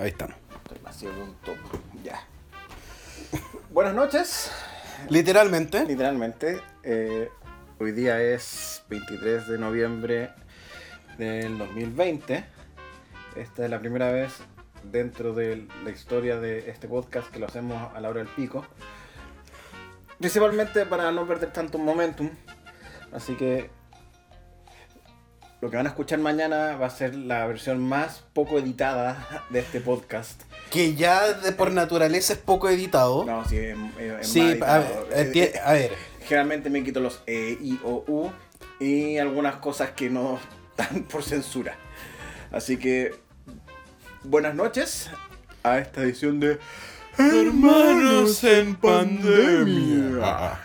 Ahí estamos. Estoy un top. Ya. Buenas noches. Literalmente. Literalmente. eh, hoy día es 23 de noviembre del 2020. Esta es la primera vez dentro de la historia de este podcast que lo hacemos a la hora del pico. Principalmente para no perder tanto momentum. Así que lo que van a escuchar mañana va a ser la versión más poco editada de este podcast. Que ya de por naturaleza es poco editado. No, sí, es, es- sí, más a editado. ver, eh, a ver, Generalmente me quito los E, I, O, U y algunas cosas que no están por censura. Así que buenas noches a esta edición de Hermanos en pandemia.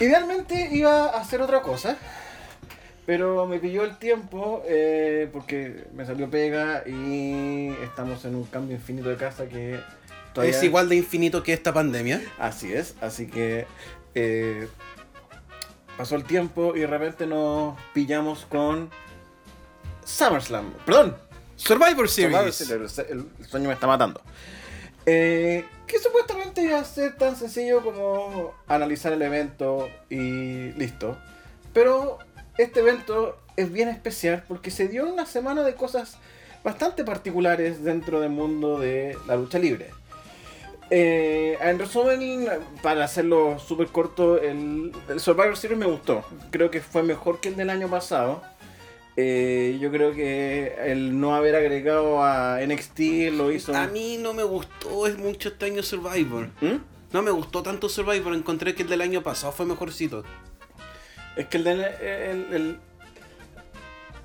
Idealmente iba a hacer otra cosa, pero me pilló el tiempo eh, porque me salió pega y estamos en un cambio infinito de casa que todavía... Es igual de infinito que esta pandemia. Así es, así que eh, pasó el tiempo y de repente nos pillamos con SummerSlam. Perdón, Survivor Survivor Series. Series, el, el sueño me está matando. Eh, que supuestamente iba a ser tan sencillo como analizar el evento y listo. Pero este evento es bien especial porque se dio una semana de cosas bastante particulares dentro del mundo de la lucha libre. Eh, en resumen, para hacerlo súper corto, el, el Survivor Series me gustó. Creo que fue mejor que el del año pasado. Eh, yo creo que el no haber agregado a NXT lo hizo. A mí no me gustó es mucho este año Survivor. ¿Mm? No me gustó tanto Survivor, encontré que el del año pasado fue mejorcito. Es que el del, el, el-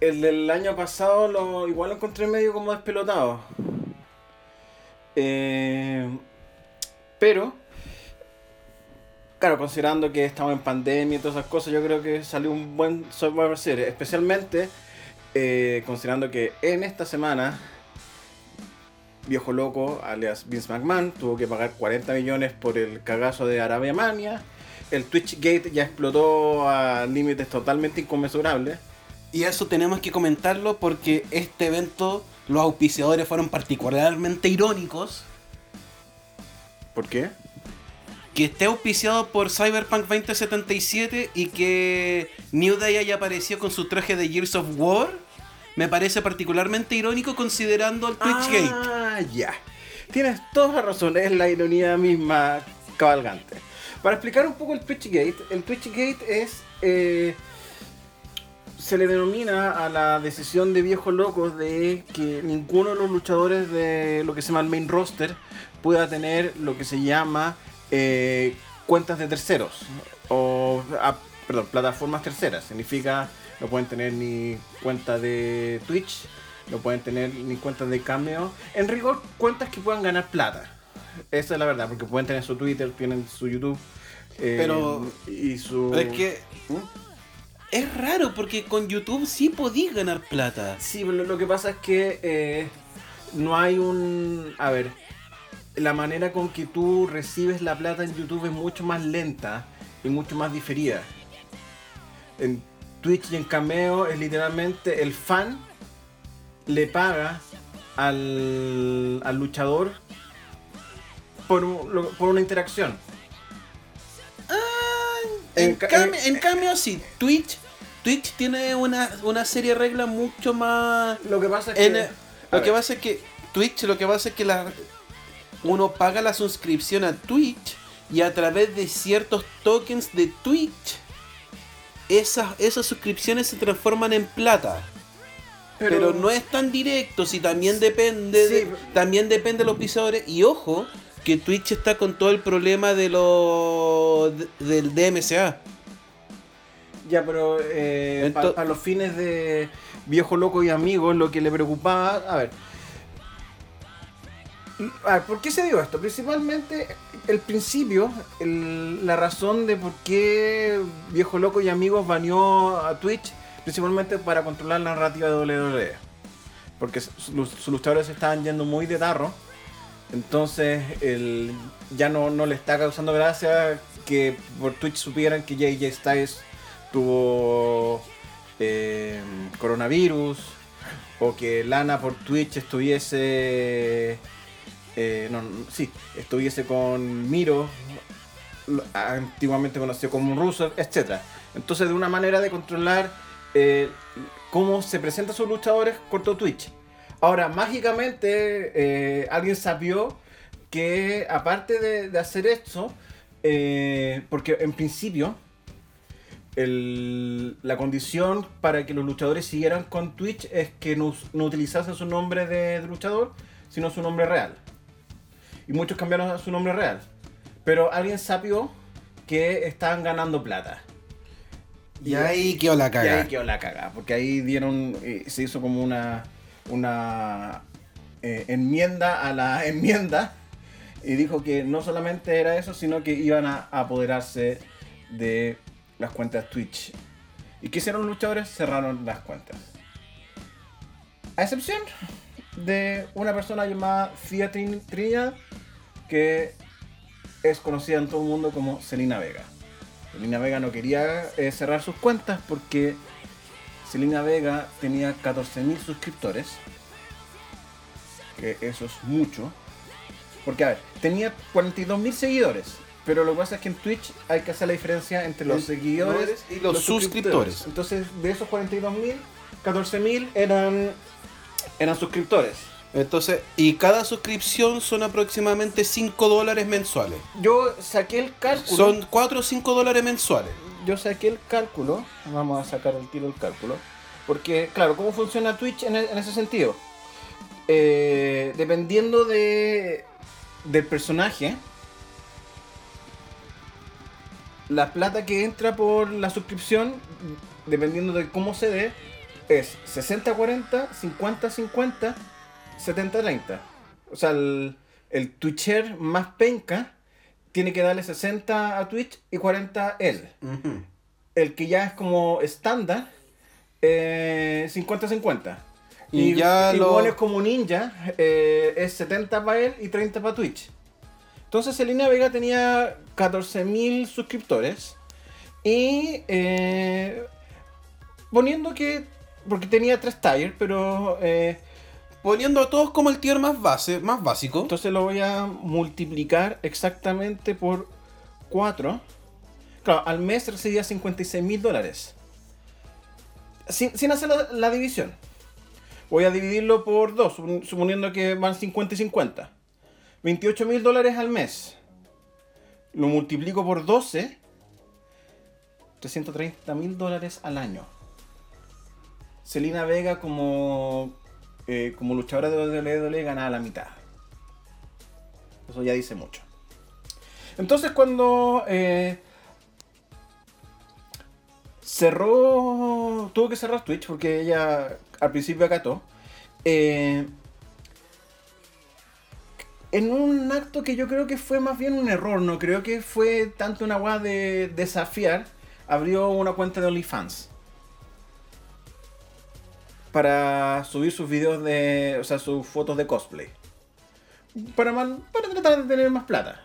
el del año pasado lo igual lo encontré medio como despelotado. Eh, pero, claro, considerando que estamos en pandemia y todas esas cosas, yo creo que salió un buen Survivor Series. Especialmente eh, considerando que en esta semana, Viejo Loco, alias Vince McMahon, tuvo que pagar 40 millones por el cagazo de Arabia Mania. El Twitch Gate ya explotó a límites totalmente inconmensurables. Y eso tenemos que comentarlo porque este evento, los auspiciadores fueron particularmente irónicos. ¿Por qué? Que esté auspiciado por Cyberpunk 2077 y que New Day haya aparecido con su traje de Gears of War, me parece particularmente irónico considerando el Twitchgate. Ah, ya. Tienes toda la razón, es la ironía misma cabalgante. Para explicar un poco el Twitchgate, el Twitchgate es. eh, se le denomina a la decisión de viejos locos de que ninguno de los luchadores de lo que se llama el main roster pueda tener lo que se llama eh, cuentas de terceros. O, ah, perdón, plataformas terceras. Significa no pueden tener ni cuenta de Twitch, no pueden tener ni cuentas de Cameo. En rigor, cuentas que puedan ganar plata. Esa es la verdad, porque pueden tener su Twitter, tienen su YouTube. eh, Pero- y su... Es que ¿Mm? es raro porque con YouTube sí podís ganar plata. Sí, pero lo, lo que pasa es que eh, no hay un... A ver, la manera con que tú recibes la plata en YouTube es mucho más lenta y mucho más diferida. En Twitch y en Cameo es literalmente el fan le paga al, al luchador por, un- por una interacción. En, En en- en cambio, sí, Twitch, Twitch tiene una, una serie de reglas mucho más... Lo que pasa es que... lo que pasa es que Twitch, lo que pasa es que la, uno paga la suscripción a Twitch y a través de ciertos tokens de Twitch, esas, esas suscripciones se transforman en plata. Pero, no es tan directo, si también depende Sí, de, pero- también depende de los pisadores. Y ojo, que Twitch está con todo el problema de lo de- del DMCA. Ya, pero eh, para los fines de viejo loco y amigos, lo que le preocupaba, a ver, a ver, ¿por qué se dio esto? Principalmente, el principio, el- la razón de por qué viejo loco y amigos baneó a Twitch, principalmente para controlar la narrativa de WWE, porque sus sus luchadores se estaban yendo muy de tarro. Entonces, el, ya no, no le está causando gracia que por Twitch supieran que JJ Styles tuvo eh, coronavirus o que Lana por Twitch estuviese. eh, no, sí, estuviese con Miro, antiguamente conocido como Rusev, etc. Entonces, de una manera de controlar eh, cómo se presentan sus luchadores, cortó Twitch. Ahora, mágicamente, eh, alguien sabió que aparte de, de hacer esto, eh, porque en principio el- la condición para que los luchadores siguieran con Twitch es que no, utilizasen su nombre de, de luchador, sino su nombre real. Y muchos cambiaron a su nombre real. Pero alguien sabió que estaban ganando plata. Y ahí quedó la Y cagada. ahí quedó la cagada, porque ahí dieron, se hizo como una, una eh, enmienda a la enmienda y dijo que no solamente era eso, sino que iban a apoderarse de las cuentas Twitch. ¿Y qué hicieron luchadores? Cerraron las cuentas. A excepción de una persona llamada Fia Trin- Trinidad, que es conocida en todo el mundo como Selena Vega. Selena Vega no quería eh, cerrar sus cuentas porque Selena Vega tenía 14.000 suscriptores. Que eso es mucho. Porque, a ver, tenía 42.000 seguidores. Pero lo que pasa es que en Twitch hay que hacer la diferencia entre los seguidores y los suscriptores. Entonces, de esos 42.000, 14.000 eran, eran suscriptores. Entonces, y cada suscripción son aproximadamente 5 dólares mensuales. Yo saqué el cálculo. Son 4 o 5 dólares mensuales. Yo saqué el cálculo, vamos a sacar el tiro del cálculo, porque claro, ¿cómo funciona Twitch en, e- ese sentido? Eh, dependiendo de, del personaje, la plata que entra por la suscripción, dependiendo de cómo se dé, es 60-40, 50-50, 70-30. O sea, el, el Twitcher más penca tiene que darle 60 a Twitch y 40 a él. El que ya es como estándar, eh, 50-50. Y ya lo- bueno, es como ninja, eh, es 70 para él y 30 para Twitch. Entonces Selena Vega tenía 14.000 suscriptores. Y eh, poniendo que, porque tenía tres tires, pero eh, Poniendo a todos como el tier más base, más básico. entonces lo voy a multiplicar exactamente por 4. Claro, al mes recibía 56 mil dólares. Sin, sin hacer la, división. Voy a dividirlo por 2, suponiendo que van 50 y 50. 28 mil dólares al mes. Lo multiplico por 12. 330 mil dólares al año. Selena Vega como, eh, como luchadora de WWE ganaba la mitad. Eso ya dice mucho. Entonces cuando eh, cerró, tuvo que cerrar Twitch porque ella al principio acató. eh, en un acto que yo creo que fue más bien un error, no creo que fue tanto una guada de desafiar, abrió una cuenta de OnlyFans. Para subir sus videos de. O sea, sus fotos de cosplay. Para, man- para tratar de tener más plata.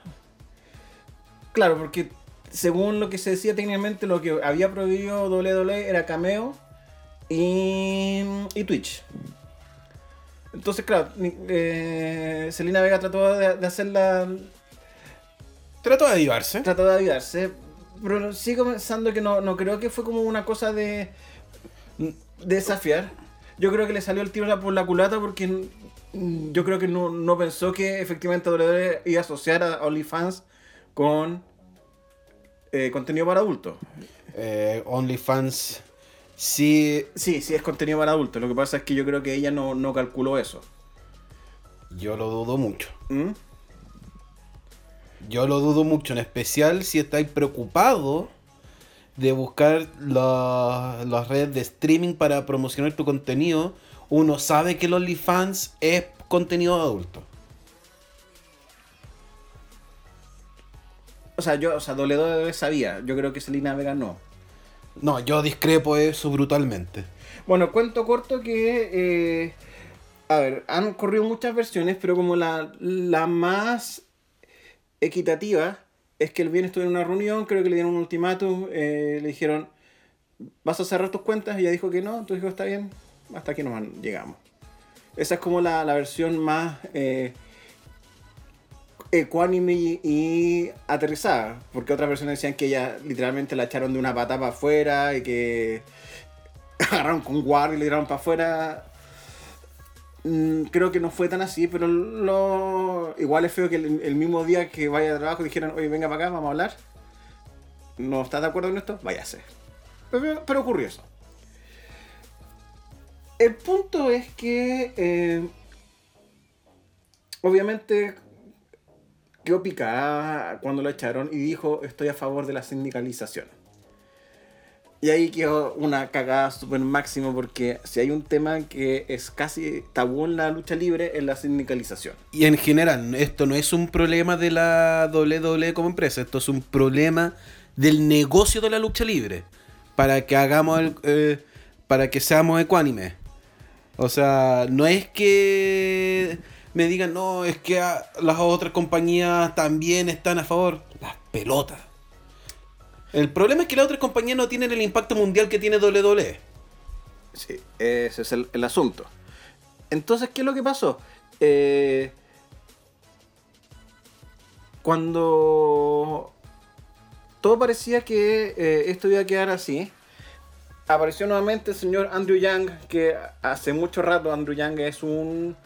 Claro, porque según lo que se decía técnicamente, lo que había prohibido WWE era Cameo y, y Twitch. Entonces, claro, eh, Selena Vega trató de, de hacerla. Trató de avivarse. Trató de ayudarse. Pero sigo pensando que no, no creo que fue como una cosa de. de desafiar. Yo creo que le salió el tiro por la culata porque yo creo que no, no pensó que efectivamente WWE iba a asociar a OnlyFans con eh, contenido para adultos. Eh, OnlyFans sí, Sí, sí es contenido para adultos. Lo que pasa es que yo creo que ella no, no calculó eso. yo lo dudo mucho. ¿Mm? Yo lo dudo mucho, en especial si estáis preocupados de buscar la- las redes de streaming para promocionar tu contenido. Uno sabe que el OnlyFans es contenido adulto. O sea, yo, o sea, WWE sabía. Yo creo que Selena Vega no. No, yo discrepo eso brutalmente. Bueno, cuento corto que. eh, a ver, han corrido muchas versiones, pero como la, la más equitativa es que el viernes estuvo en una reunión, creo que le dieron un ultimátum, eh, le dijeron, ¿vas a cerrar tus cuentas? Y ella dijo que no, entonces dijo, está bien, hasta aquí nos llegamos. Esa es como la, la versión más eh, ecuánime y, y aterrizada. Porque otras versiones decían que ella literalmente la echaron de una pata para afuera y que agarraron con guardia y le tiraron para afuera. Mm, Creo que no fue tan así, pero lo... igual es feo que el, mismo día que vaya de trabajo dijeran, oye, venga para acá, vamos a hablar. ¿No estás de acuerdo con esto? Váyase. Pero, pero ocurrió. El punto es que, eh, obviamente, quedó picada cuando lo echaron y dijo, estoy a favor de la sindicalización. Y ahí quedó una cagada súper máximo porque si hay un tema que es casi tabú en la lucha libre es la sindicalización. Y en general, esto no es un problema de la WWE como empresa, esto es un problema del negocio de la lucha libre. Para que hagamos el, eh, para que seamos ecuánimes. O sea, no es que me digan, no, es que las otras compañías también están a favor. Las pelotas. El problema es que las otras compañías no tienen el impacto mundial que tiene WWE. Sí, ese es el, el asunto. Entonces, ¿qué es lo que pasó? Eh, cuando todo parecía que eh, esto iba a quedar así, apareció nuevamente el señor Andrew Young, que hace mucho rato Andrew Young es un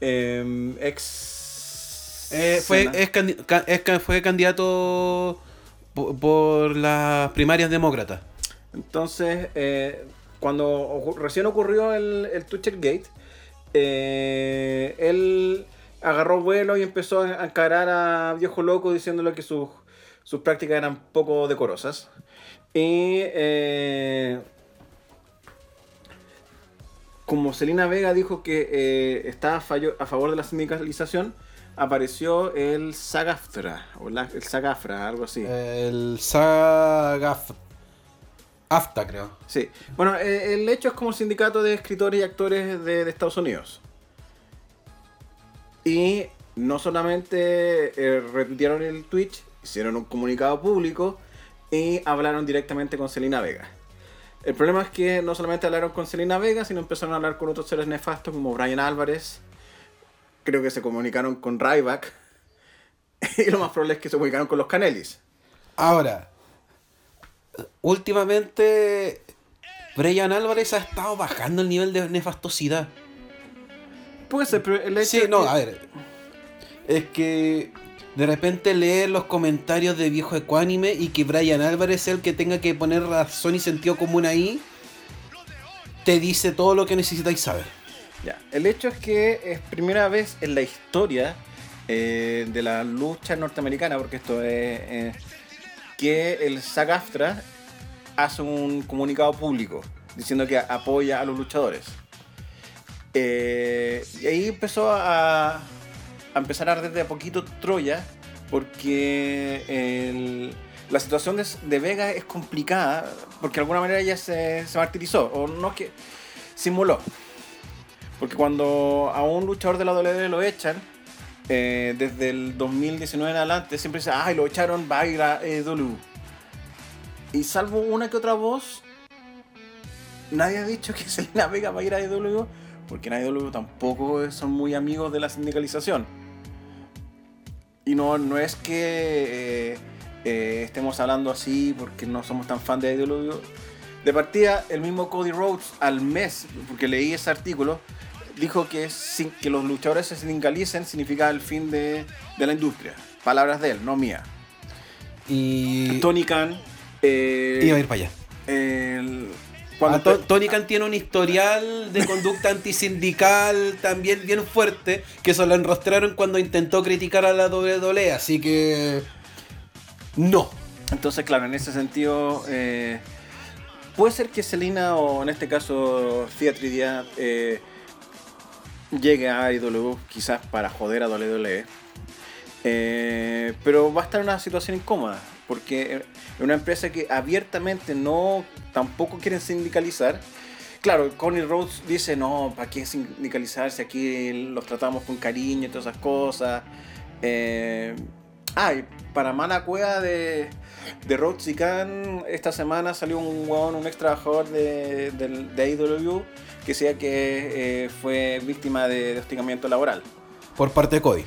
eh, ex... Eh, fue, es es fue candidato po- por las primarias demócratas. Entonces, eh, cuando recién ocurrió el, el Toucher Gate, eh, él agarró vuelo y empezó a encarar a Viejo Loco diciéndole que sus, sus prácticas eran poco decorosas. Y eh, como Selena Vega dijo que eh, estaba a, a favor de la sindicalización, apareció el SAGAFTRA, o la- el SAGAFRA, algo así. El SAGAF. AFTA, creo. Sí. Bueno, eh, el hecho es como sindicato de escritores y actores de, de Estados Unidos. Y no solamente eh, retuitearon el Twitch, hicieron un comunicado público y hablaron directamente con Selena Vega. El problema es que no solamente hablaron con Selena Vega, sino empezaron a hablar con otros seres nefastos como Brian Álvarez. Creo que se comunicaron con Ryback. Y lo más probable es que se comunicaron con los Canelis. Ahora, últimamente, Brian Álvarez ha estado bajando el nivel de nefastosidad. Puede ser, pero el hecho Sí, es no, que- a ver. Es que de repente leer los comentarios de viejo ecuánime y que Brian Álvarez es el que tenga que poner razón y sentido común ahí, te dice todo lo que necesitáis saber. El hecho es que es primera vez en la historia eh, de la lucha norteamericana, porque esto es eh, que el SAG-AFTRA hace un comunicado público diciendo que apoya a los luchadores. Eh, y ahí empezó a, empezar a arder de a poquito Troya, porque la situación de, de Vega es complicada, porque de alguna manera ella se, se martirizó, o no es que simuló. Porque cuando a un luchador de la WWE lo echan, eh, desde el 2019 en adelante, siempre dice, ay, lo echaron, va a ir a AEW. Y salvo una que otra voz, nadie ha dicho que Selena Vega va a ir a AEW, porque en AEW tampoco son muy amigos de la sindicalización. Y no, no es que eh, eh, estemos hablando así porque no somos tan fan de AEW. De partida, el mismo Cody Rhodes al mes, porque leí ese artículo, dijo que, sin, que los luchadores se sindicalicen significa el fin de, de la industria. Palabras de él, no mía. Y. Tony Khan. eh, Iba a ir para allá. el- Cuando cuando Tony Khan tiene un historial de conducta antisindical también bien fuerte, que se lo enrostraron cuando intentó criticar a la WWE, así que. No. Entonces, claro, en ese sentido, eh, puede ser que Selena o en este caso Dia eh, llegue a IW quizás para joder a WWE. Eh, pero va a estar en una situación incómoda porque es una empresa que abiertamente no tampoco quieren sindicalizar. Claro, Connie Rhodes dice, no, ¿para qué sindicalizar si aquí los tratamos con cariño y todas esas cosas? Eh, Ah, y para mala cueva de, de Roxy Khan, esta semana salió un huevón, un ex trabajador de, de AEW que decía que eh, fue víctima de, de hostigamiento laboral. Por parte de Cody.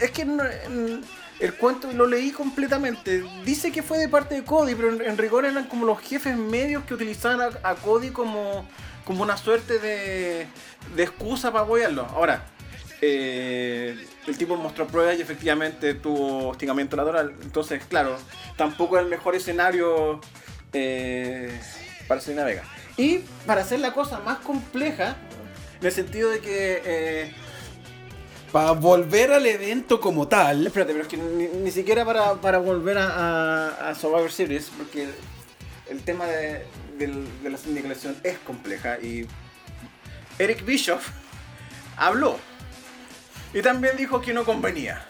Es que no- en- el cuento lo leí completamente. Dice que fue de parte de Cody, pero en, en rigor eran como los jefes medios que utilizaban a, a Cody como, como una suerte de, de excusa para apoyarlo. Ahora, eh, el tipo mostró pruebas y efectivamente tuvo hostigamiento laboral. Entonces, claro, tampoco es el mejor escenario eh, para Selena Vega. Y para hacer la cosa más compleja, en el sentido de que... eh, Para volver al evento como tal. Espérate, pero es que ni, ni siquiera para, para volver a, a- a Survivor Series, porque el tema de, de la sindicalización es compleja y Eric Bischoff habló y también dijo que no convenía.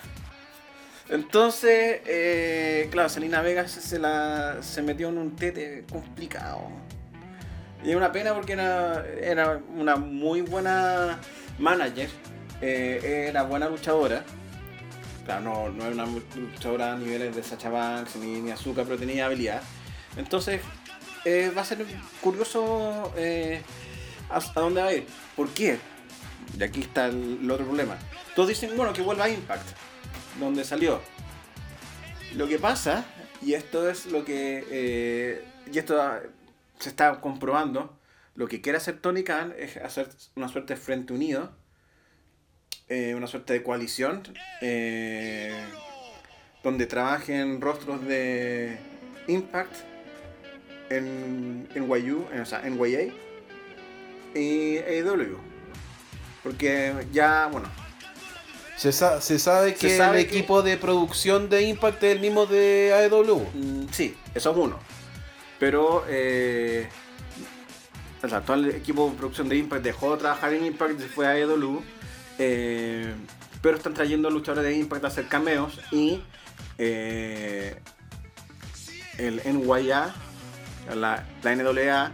Entonces, eh, claro, Selena Vega se, la, se metió en un tete complicado. Y es una pena porque era, era una muy buena manager, eh, era buena luchadora. Claro, no, no era una luchadora a niveles de Sacha Banks ni, ni Azúcar, pero tenía habilidad. Entonces, eh, va a ser curioso eh, a, a dónde va a ir. ¿Por qué? Y aquí está el, otro problema. Todos dicen, bueno, que vuelva a Impact, donde salió. Lo que pasa, y esto es lo que. eh, y esto ah, se está comprobando, lo que quiere hacer Tony Khan es hacer una suerte de frente unido, eh, una suerte de coalición, eh, donde trabajen rostros de Impact, en NYU, en, o sea, NYA y AEW. Porque ya, bueno, Se, sa- se sabe Se que sabe el que- equipo de producción de Impact es el mismo de AEW. Mm, sí, eso es uno. Pero eh, el actual equipo de producción de Impact dejó de trabajar en Impact y se fue a AEW. eh, pero están trayendo luchadores de Impact a hacer cameos y eh, el NYA, la, la NWA,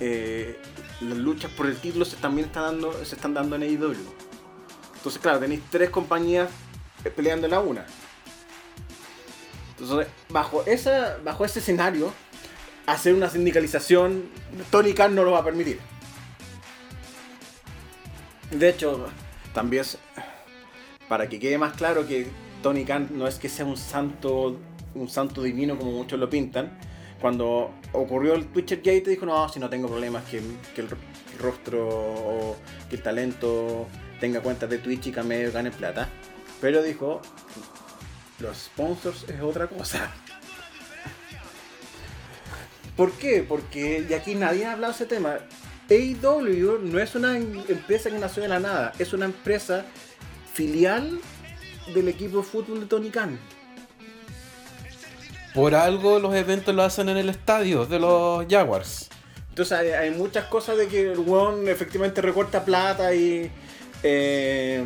eh, las luchas por el título se también está dando, se están dando en AEW. Entonces, claro, tenéis tres compañías eh, peleando en la una. Entonces, bajo, esa, bajo ese escenario, hacer una sindicalización, Tony Khan no lo va a permitir. De hecho, también para que quede más claro que Tony Khan no es que sea un santo, un santo divino como muchos lo pintan. Cuando ocurrió el Twitcher Gate dijo, no, si no tengo problemas que, el, rostro o que el talento tenga cuentas de Twitch y Cameo gane plata. Pero dijo, los sponsors es otra cosa. ¿Por qué? Porque, y aquí nadie ha hablado de ese tema, AEW no es una em- empresa que nació de la nada, es una empresa filial del equipo de fútbol de Tony Khan. Por algo los eventos lo hacen en el estadio de los Jaguars. Entonces hay, muchas cosas de que el weón efectivamente recorta plata y eh,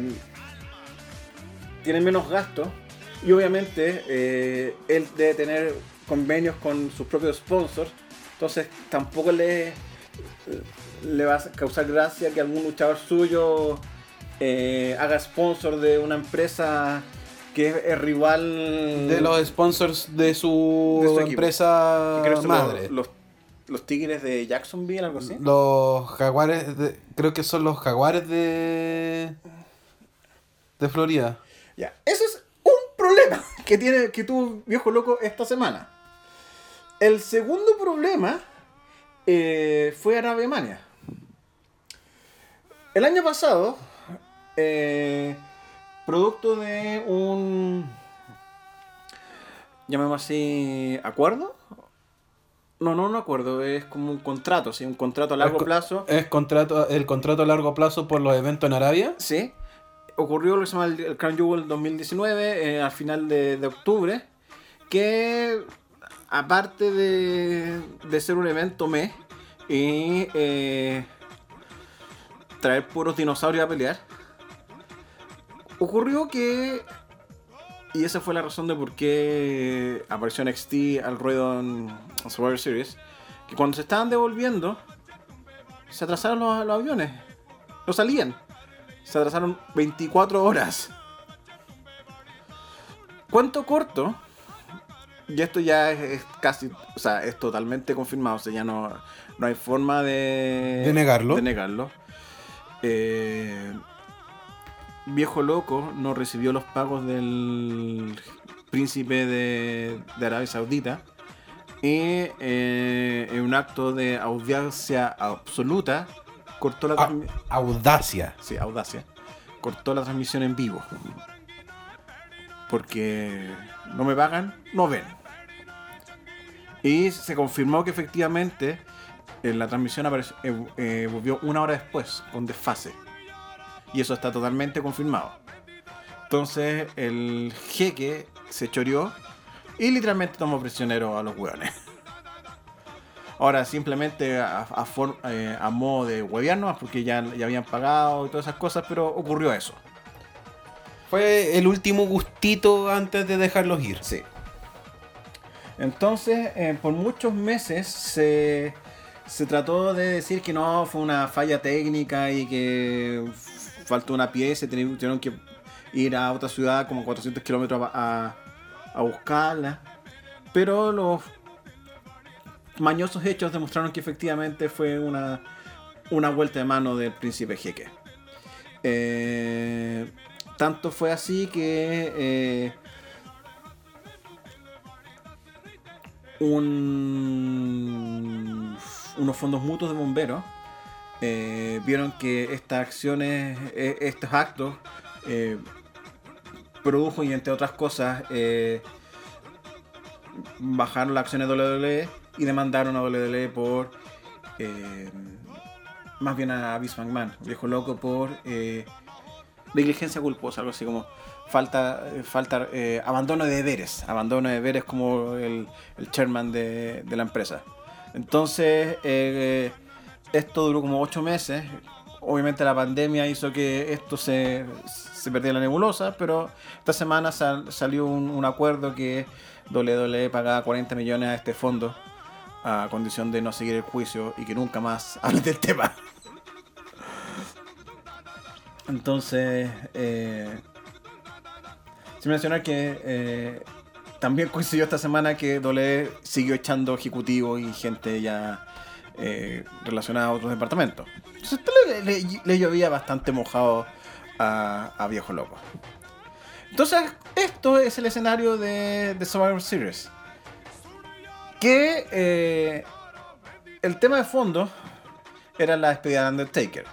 tiene menos gastos. Y obviamente eh, él debe tener convenios con sus propios sponsors. Entonces tampoco le, le va a causar gracia que algún luchador suyo eh, haga sponsor de una empresa que es, es rival De los sponsors de su, De su empresa creo que madre. Los, los, los Tigres de Jacksonville, algo así. Los jaguares, de- creo que son los jaguares de de Florida. Ya, ese es un problema que tiene que tuvo viejo loco esta semana. El segundo problema eh, fue Arabemania. El año pasado, eh, producto de un, llamemos así, acuerdo. No, no un acuerdo, es como un contrato, sí, un contrato a largo Es plazo. Es contrato, el contrato a largo plazo por los eventos en Arabia. Sí. Ocurrió lo que se llama el, el Crown Jewel 2019, eh, al final de, de octubre, que aparte de, de ser un evento mes y eh, traer puros dinosaurios a pelear, ocurrió que, y esa fue la razón de por qué apareció NXT al ruedo en Survivor Series, que cuando se estaban devolviendo, se atrasaron los, los aviones, no salían se atrasaron 24 horas. Cuento corto, y esto ya es, es casi, o sea, es totalmente confirmado, o sea, ya no, no hay forma de, De negarlo. de negarlo. Eh, viejo loco no recibió los pagos del príncipe de, de Arabia Saudita y eh, en un acto de audiencia absoluta cortó la Ah, transmi- audacia. sí, audacia, cortó la transmisión en vivo. Porque no me pagan, no ven. Y se confirmó que efectivamente en la transmisión apareció- eh, eh, volvió una hora después, con desfase. Y eso está totalmente confirmado. Entonces el jeque se choreó y literalmente tomó prisionero a los hueones. Ahora simplemente a, a for- eh, a modo de huevearnos, porque ya, ya habían pagado y todas esas cosas, pero ocurrió eso. Fue el último gustito antes de dejarlos ir. Sí. Entonces, eh, por muchos meses se, se trató de decir que no, fue una falla técnica y que faltó una pieza, teni- tuvieron que ir a otra ciudad como 400 kilómetros a, buscarla. Pero los mañosos hechos demostraron que efectivamente fue una, una vuelta de mano del príncipe Jeque. Eh, tanto fue así que eh, un- unos fondos mutuos de bomberos eh, vieron que estas acciones, eh, estos actos, eh, produjo y entre otras cosas bajaron las acciones de WWE y demandaron a WWE por más bien a Vince McMahon, viejo loco, por negligencia culposa, algo así como falta, falta abandono de deberes, abandono de deberes como el, el chairman de, de la empresa. Entonces, esto duró como ocho meses. Obviamente la pandemia hizo que esto se, se perdiera la nebulosa, pero esta semana sal- salió un, acuerdo que WWE pagaba 40 millones a este fondo a condición de no seguir el juicio y que nunca más hable del tema. Entonces, eh, sin mencionar que eh, también coincidió esta semana que Dole siguió echando ejecutivos y gente ya eh, relacionada a otros departamentos. Entonces, le, llovía bastante mojado a, Viejo Loco. Entonces, esto es el escenario de, Survivor Series. Que eh, el tema de fondo era la despedida de Undertaker.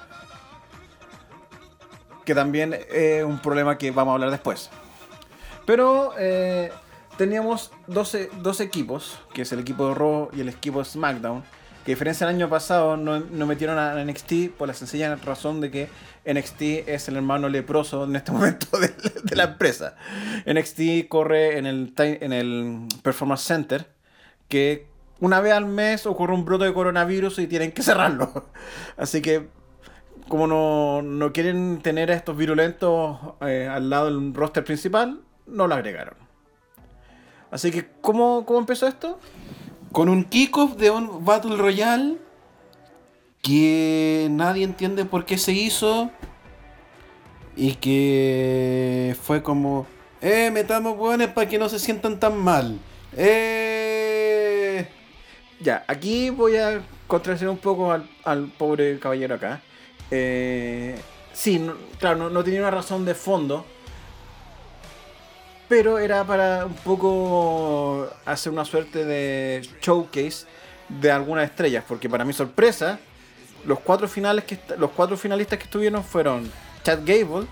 Que también es un problema que vamos a hablar después. Pero eh, teníamos 12, dos equipos, que es el equipo de Raw y el equipo de SmackDown, que a diferencia del año pasado no, no metieron a NXT por la sencilla razón de que NXT es el hermano leproso en este momento de, la empresa. NXT corre en el, en el Performance Center, que una vez al mes ocurre un brote de coronavirus y tienen que cerrarlo. Así que como no, no quieren tener a estos virulentos eh, al lado del roster principal, no lo agregaron. Así que, ¿cómo, cómo empezó esto? Con un kickoff de un Battle Royale que nadie entiende por qué se hizo y que fue como, eh, metamos hueones para que no se sientan tan mal. Eh, Ya, aquí voy a contradecir un poco al, pobre caballero acá. Eh, sí, claro, no tenía una razón de fondo. Pero era para un poco hacer una suerte de showcase de algunas estrellas. Porque para mi sorpresa, los cuatro, finales que, los cuatro finalistas que estuvieron fueron Chad Gable,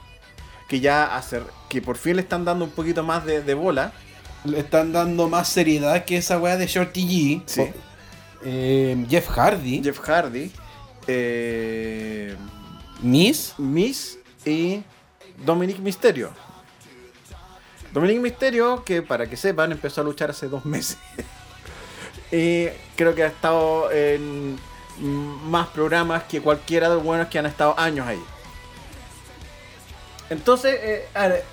que ya hace, que por fin le están dando un poquito más de, de bola. le están dando más seriedad que esa weá de Shorty G. Sí. Eh, Jeff Hardy. Jeff Hardy. Eh, Miss. Miss y Dominic Mysterio. Dominic Mysterio, que para que sepan, empezó a luchar hace dos meses. y creo que ha estado en más programas que cualquiera de los buenos que han estado años ahí. Entonces, eh,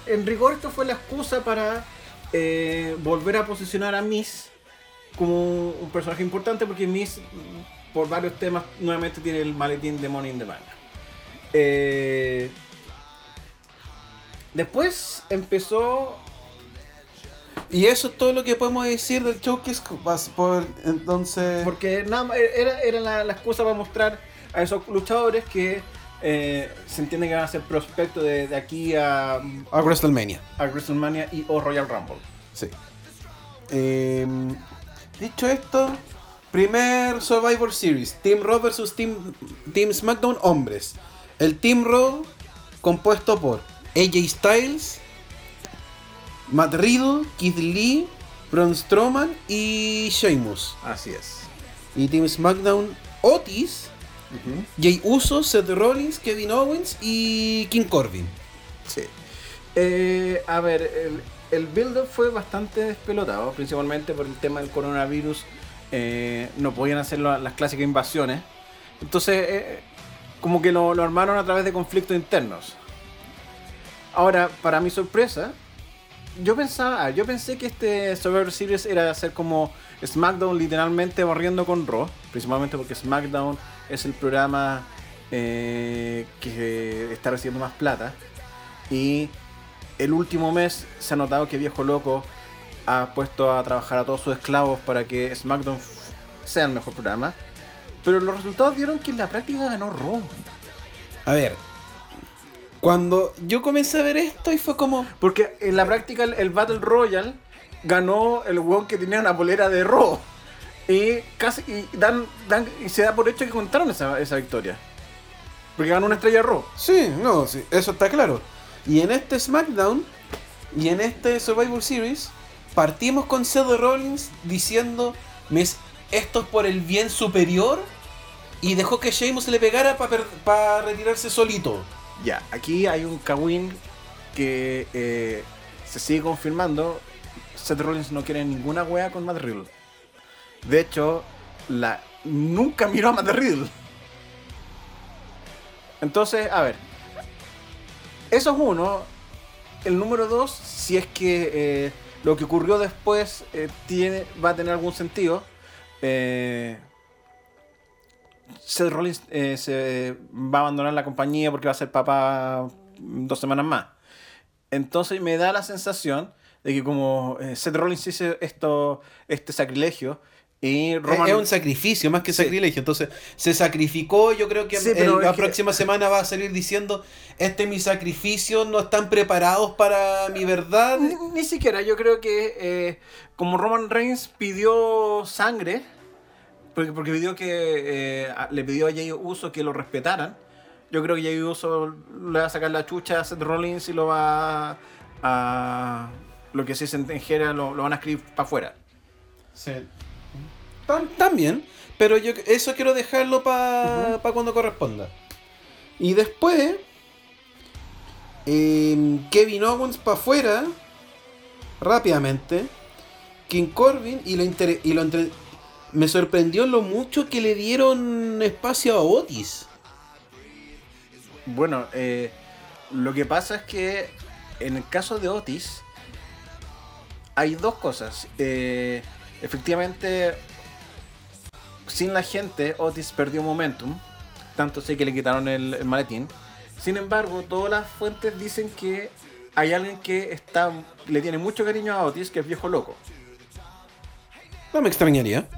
en rigor esto fue la excusa para eh, volver a posicionar a Miss como un personaje importante porque Miss, por varios temas, nuevamente tiene el maletín de Money in the Bank. Eh, después empezó Y eso es todo lo que podemos decir del show que es por entonces. Porque nada era, era la, la excusa para mostrar a esos luchadores que eh, se entiende que van a ser prospectos de, de aquí a, a WrestleMania. a WrestleMania y o Royal Rumble. Sí. Em, dicho esto, primer Survivor Series: Team Raw versus Team, Team SmackDown hombres. El Team Raw compuesto por AJ Styles, Matt Riddle, Keith Lee, Braun Strowman y Sheamus. Así es. Y Team SmackDown Otis, Jay Uso, Seth Rollins, Kevin Owens y King Corbin. Sí. Eh, a ver, el, el build-up fue bastante despelotado, principalmente por el tema del coronavirus. eh, no podían hacer la- las clásicas invasiones. Entonces, eh, como que lo, lo armaron a través de conflictos internos. Ahora, para mi sorpresa, yo pensaba, yo pensé que este Survivor Series era hacer como SmackDown literalmente barriendo con Raw, principalmente porque SmackDown es el programa eh, que está recibiendo más plata y el último mes se ha notado que Viejo Loco ha puesto a trabajar a todos sus esclavos para que SmackDown sea el mejor programa, pero los resultados dieron que en la práctica ganó Raw. A ver, cuando yo comencé a ver esto y fue como, Porque en la práctica el, el Battle Royale ganó el weón que tenía una polera de Raw. Y casi y dan, dan, y se da por hecho que contaron esa, esa victoria. Porque ganó una estrella Raw. sí, no, sí, eso está claro. Y en este SmackDown y en este Survivor Series partimos con Seth Rollins diciendo, "Mes- esto es por el bien superior y dejó que Sheamus le pegara para retirarse solito. Ya, aquí hay un Kawin que eh, se sigue confirmando. Seth Rollins no quiere ninguna wea con Matt Riddle. De hecho, nunca miró a Matt Riddle. Entonces, a ver. Eso es uno. El número dos, si es que eh, lo que ocurrió después eh, tiene, va a tener algún sentido. Eh, Seth Rollins eh, se va a abandonar la compañía porque va a ser papá dos semanas más. Entonces me da la sensación de que como eh, Seth Rollins hizo esto, este sacrilegio y Es- Roman... Es un sacrificio más que Sí. sacrilegio. Entonces se sacrificó. Yo creo que Sí, la que- próxima semana va a salir diciendo: Este es mi sacrificio, no están preparados para mi verdad. Ni, ni siquiera, yo creo que eh, como Roman Reigns pidió sangre, porque, porque pidió que eh, a- le pidió a Jay Uso que lo respetaran, yo creo que Jay Uso le va a sacar la chucha a Seth Rollins y lo va a... lo que se dice en Jera lo, lo van a escribir para afuera. Tam- También, pero yo eso quiero dejarlo para cuando corresponda. Y después, em, Kevin Owens para afuera, rápidamente. King Corbin y lo, inter- y lo entre- me sorprendió lo mucho que le dieron espacio a Otis. Bueno, eh, lo que pasa es que en el caso de Otis hay dos cosas. Eh, efectivamente, sin la gente, Otis perdió momentum. Tanto sé que le quitaron el, el maletín. Sin embargo, todas las fuentes dicen que hay alguien que está le tiene mucho cariño a Otis, que es viejo loco. No me extrañaría.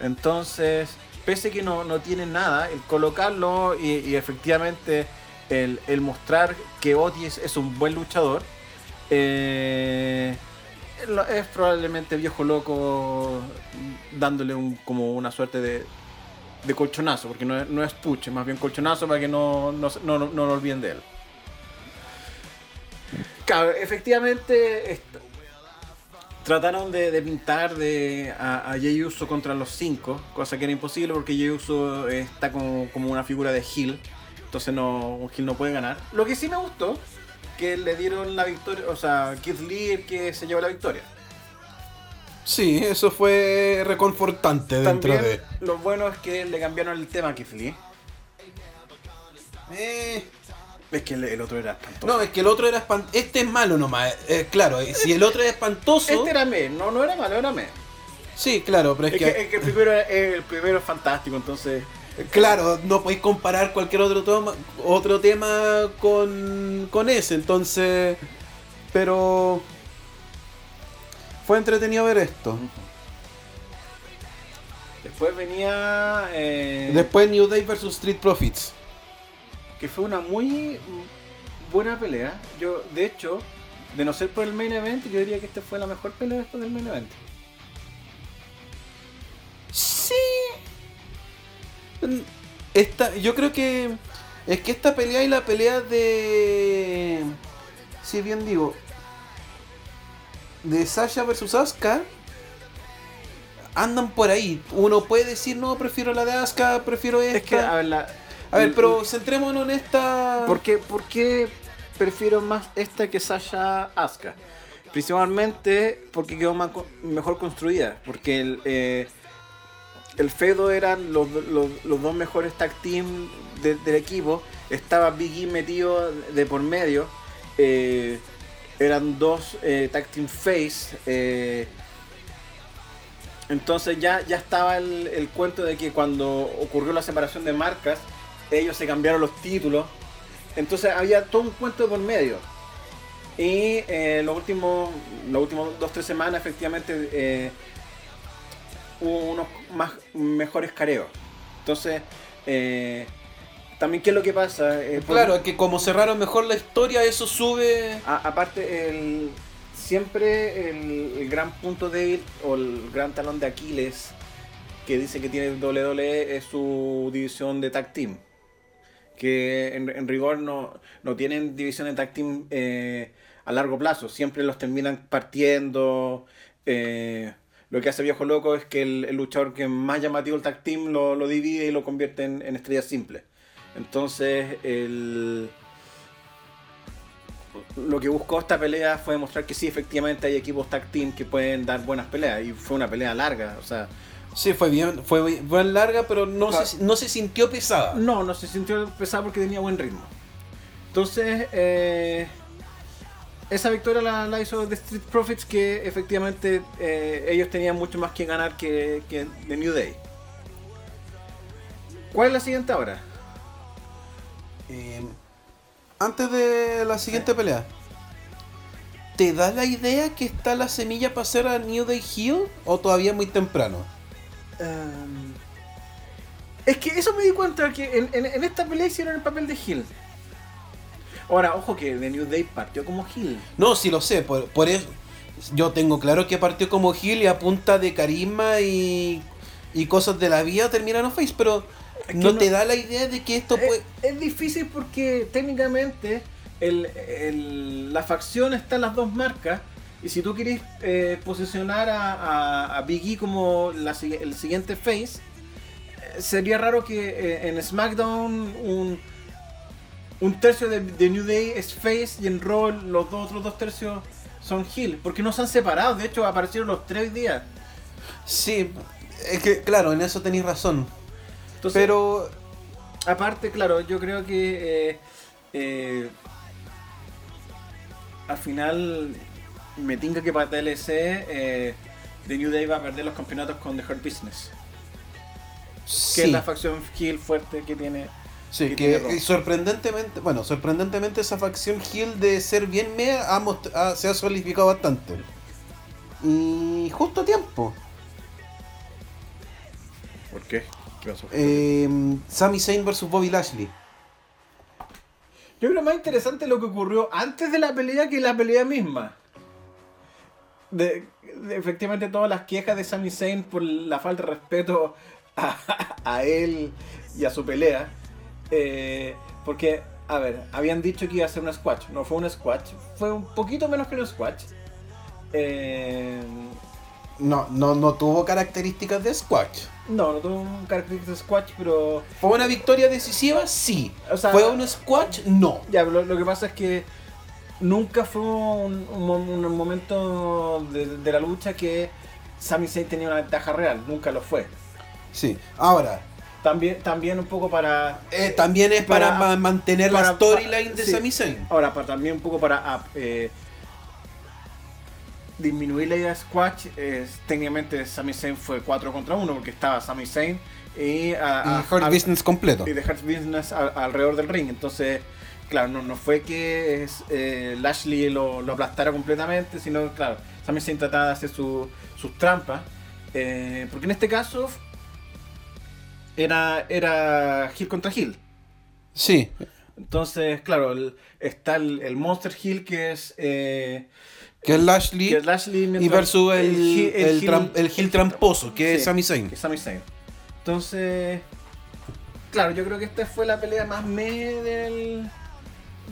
Entonces, pese que no, no tiene nada, el colocarlo y, efectivamente el, el mostrar que Otis es un buen luchador, eh, es probablemente viejo loco dándole un, como una suerte de, de colchonazo, porque no es, no es puche, más bien colchonazo para que no, no, no, no- lo olviden de él. Claro, efectivamente trataron de, de pintar de, a, a Jey Uso contra los cinco, cosa que era imposible porque Jey Uso eh, está como, como una figura de heel, entonces no, un heel no puede ganar. Lo que sí me gustó, que le dieron la victoria, o sea, Keith Lee el que se llevó la victoria. Sí, eso fue reconfortante dentro de. lo bueno es que le cambiaron el tema a Keith Lee. Eh, Es que el, el otro era espantoso. no, es que el otro era espantoso. Este es malo nomás. eh, claro, eh, si el otro es espantoso. Este era me, no, no era malo, era me. Sí, claro, pero es, Es que, que, es que el, primero, el primero es fantástico, entonces... Claro, no podéis comparar cualquier otro tema, otro tema con, con ese, entonces. Pero. Fue entretenido ver esto. Después venía. eh, Después New Day vs Street Profits. Que fue una muy buena pelea. Yo, de hecho, de no ser por el main event, yo diría que esta fue la mejor pelea después del main event. Sí. Esta, yo creo que es que esta pelea y la pelea de si bien digo de Sasha versus Asuka andan por ahí. Uno puede decir, "No, prefiero la de Asuka, prefiero esta." Es que, a ver, la- A ver, pero centrémonos en esta ¿Por qué, por qué prefiero más esta que Sasha Asuka? Principalmente porque quedó más mejor construida. Porque el, eh, el feudo eran los, los- los dos mejores tag team de- del equipo. Estaba Big E metido de por medio. eh, eran dos eh, tag team face. entonces ya, ya estaba el, el cuento de que cuando ocurrió la separación de marcas, ellos se cambiaron los títulos. Entonces había todo un cuento por medio. Y eh, los últimos, los últimos dos tres semanas efectivamente eh, hubo unos más mejores careos. Entonces, eh, también qué es lo que pasa. Eh, por- Claro, que como cerraron mejor la historia, eso sube a- aparte, el, siempre el, el gran punto débil o el gran talón de Aquiles que dice que tiene WWE es su división de tag team. Que en, en rigor no, no tienen división de tag team eh, a largo plazo. Siempre los terminan partiendo. eh, lo que hace Viejo Loco es que el, luchador que más llamativo el tag team lo, lo divide y lo convierte en, en estrellas simples. Entonces, el, lo que buscó esta pelea fue demostrar que sí, efectivamente hay equipos tag team que pueden dar buenas peleas. Y fue una pelea larga, o sea, Sí, fue bien, fue bien larga, pero no, Claro. se, no se sintió pesada. no, no se sintió pesado porque tenía buen ritmo. Entonces, eh, esa victoria la, la hizo The Street Profits, que efectivamente eh, ellos tenían mucho más que ganar que, que The New Day. ¿Cuál es la siguiente ahora? Eh, antes de la siguiente pelea, ¿te da la idea que está la semilla para hacer a New Day Hill o todavía muy temprano? Um, es que eso me di cuenta que en, en- en esta pelea hicieron el papel de Hill. Ahora, ojo que The New Day partió como Hill. No, sí lo sé, por, por eso yo tengo claro que partió como Hill y a punta de carisma y, y cosas de la vida terminaron face, pero Es que no, no- te da la idea de que esto puede... Es, es difícil porque técnicamente el- el- la facción está en las dos marcas. Y si tú quieres eh, posicionar a, a, a Big E como la el siguiente face, eh, sería raro que eh, en SmackDown un, un tercio de, de New Day es face y en Raw los dos otros dos tercios son heel. Porque no se han separado, de hecho aparecieron los tres días. Sí, es que claro, en eso tenéis razón. Entonces, Pero Aparte, claro, yo creo que eh, al final me tinca que para TLC eh, The New Day va a perder los campeonatos con The Hurt Business, que es la facción heel fuerte que tiene. Sí, que tiene sorprendentemente, bueno, sorprendentemente esa facción Hill de ser bien mea ha most- ha- se ha solidificado bastante. Y justo a tiempo. ¿Por qué? ¿Qué pasó? Eh, Sami Zayn versus Bobby Lashley. Yo creo más interesante lo que ocurrió antes de la pelea que la pelea misma. De, de- efectivamente todas las quejas de Sami Zayn por la falta de respeto a, a él y a su pelea. Eh, porque, a ver, habían dicho que iba a ser un squash. No fue un squash. Fue un poquito menos que un squash. Eh, No, no, no tuvo características de squash. no, no tuvo un característico de squash, pero... ¿Fue una victoria decisiva? Sí. O sea- ¿Fue un squash? No. Ya, lo, lo que pasa es que nunca fue un, un mo- un momento de, de la lucha que Sami Zayn tenía una ventaja real, nunca lo fue. Sí. Ahora, También, también un poco para... eh, también es para, Para- ma- mantener para- la storyline de sí. Sami Zayn. Ahora, para, también un poco para ah, eh, disminuir la idea de Squash, es, técnicamente Sami Zayn fue 4 contra 1 porque estaba Sami Zayn y, a- Y a- Hurt a- Business completo. y de Hurt Business alrededor del ring. Entonces, claro, no, no fue que eh, Lashley lo, lo aplastara completamente, sino, claro, Sami Zayn trataba de hacer su- sus trampas. eh, porque en este caso era, era Hill contra Hill. Sí. Entonces, claro, el- está el, el Monster Hill que es, eh, Que es Lashley que es Lashley y versus el, Hill- el, Hill- tram- el Hill tramposo, que es Sami Zayn. que es Sami Zayn. Entonces, claro, yo creo que esta fue la pelea más me del,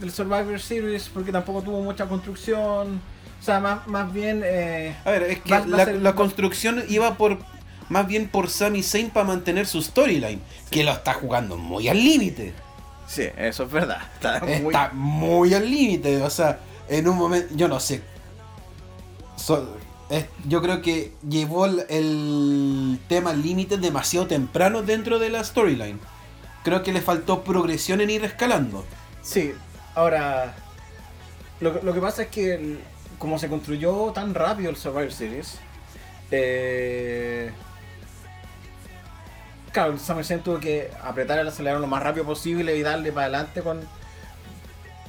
del Survivor Series porque tampoco tuvo mucha construcción. O sea, más, más bien... eh, A ver, es que Va- va a la, construcción iba por más bien por Sami Zayn para mantener su storyline, que lo está jugando muy al límite. sí, eso es verdad. Está muy- Está muy al límite, o sea, en un momento, yo no sé. So- es- yo creo que llevó el, el tema al límite demasiado temprano dentro de la storyline. Creo que le faltó progresión en ir escalando. Sí, ahora... Lo, lo que pasa es que el- como se construyó tan rápido el Survivor Series, eh, claro, el Zayn tuvo que apretar el acelerador lo más rápido posible y darle para adelante con,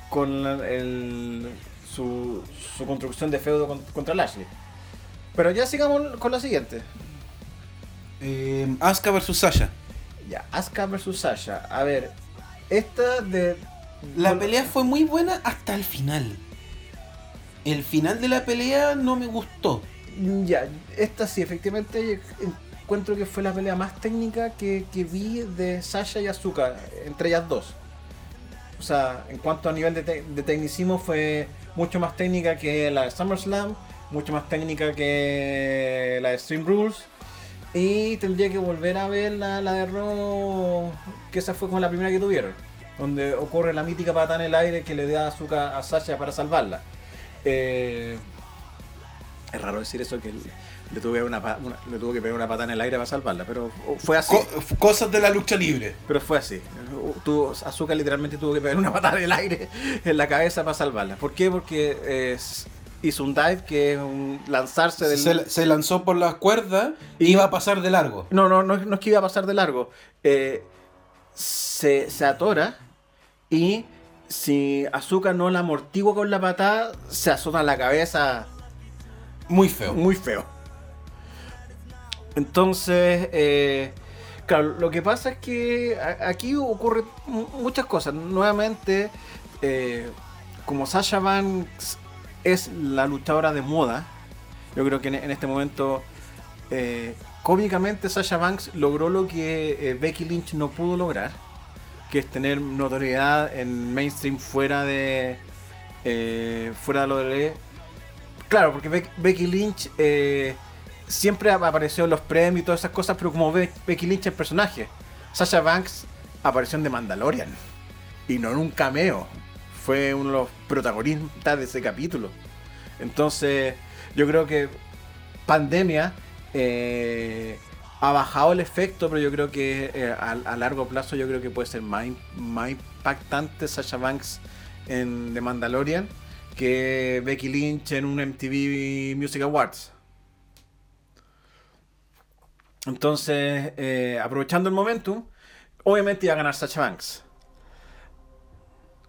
con el- su, su construcción de feudo con- contra Lashley. Pero ya sigamos con la siguiente. Eh, Asuka versus Sasha. Ya, Asuka versus Sasha. A ver, esta de... La pelea fue muy buena hasta el final. El final de la pelea no me gustó. Ya, esta sí, efectivamente encuentro que fue la pelea más técnica que, que vi de Sasha y Asuka, entre ellas dos. O sea, en cuanto a nivel de, te- de tecnicismo fue mucho más técnica que la de SummerSlam, mucho más técnica que la de Stream Rules. Y tendría que volver a ver la, la de Raw, que esa fue como la primera que tuvieron. Donde ocurre la mítica patada en el aire que le da Asuka a Sasha para salvarla. Eh, es raro decir eso que le tuve, una, pa- una- le tuvo que pegar una patada en el aire para salvarla, pero fue así. Co- cosas de la lucha libre. Pero fue así. Tuvo, Azuka literalmente tuvo que pegar una patada en el aire en la cabeza para salvarla. ¿Por qué? Porque eh, hizo un dive que es un lanzarse del. Se, se lanzó por las cuerdas y Y- iba a pasar de largo. No, no, no, no es que iba a pasar de largo. Eh, se, se atora y si Azuka no la amortigua con la patada, se azota la cabeza Muy feo. muy feo. Entonces, eh, claro, lo que pasa es que aquí ocurre mu- muchas cosas. Nuevamente, eh, como Sasha Banks es la luchadora de moda, yo creo que en, este momento, eh, cómicamente Sasha Banks logró lo que Becky Lynch no pudo lograr, que es tener notoriedad en mainstream fuera de eh, fuera de lo de Claro, porque Beck- Becky Lynch eh, siempre ap- apareció en los premios y todas esas cosas, pero como Be- Becky Lynch es personaje. Sasha Banks apareció en The Mandalorian y no en un cameo. Fue uno de los protagonistas de ese capítulo. Entonces, yo creo que pandemia eh, ha bajado el efecto, pero yo creo que eh, a, largo plazo yo creo que puede ser más, más impactante Sasha Banks en The Mandalorian que Becky Lynch en un MTV Music Awards. Entonces, eh, aprovechando el momentum, obviamente iba a ganar Sacha Banks.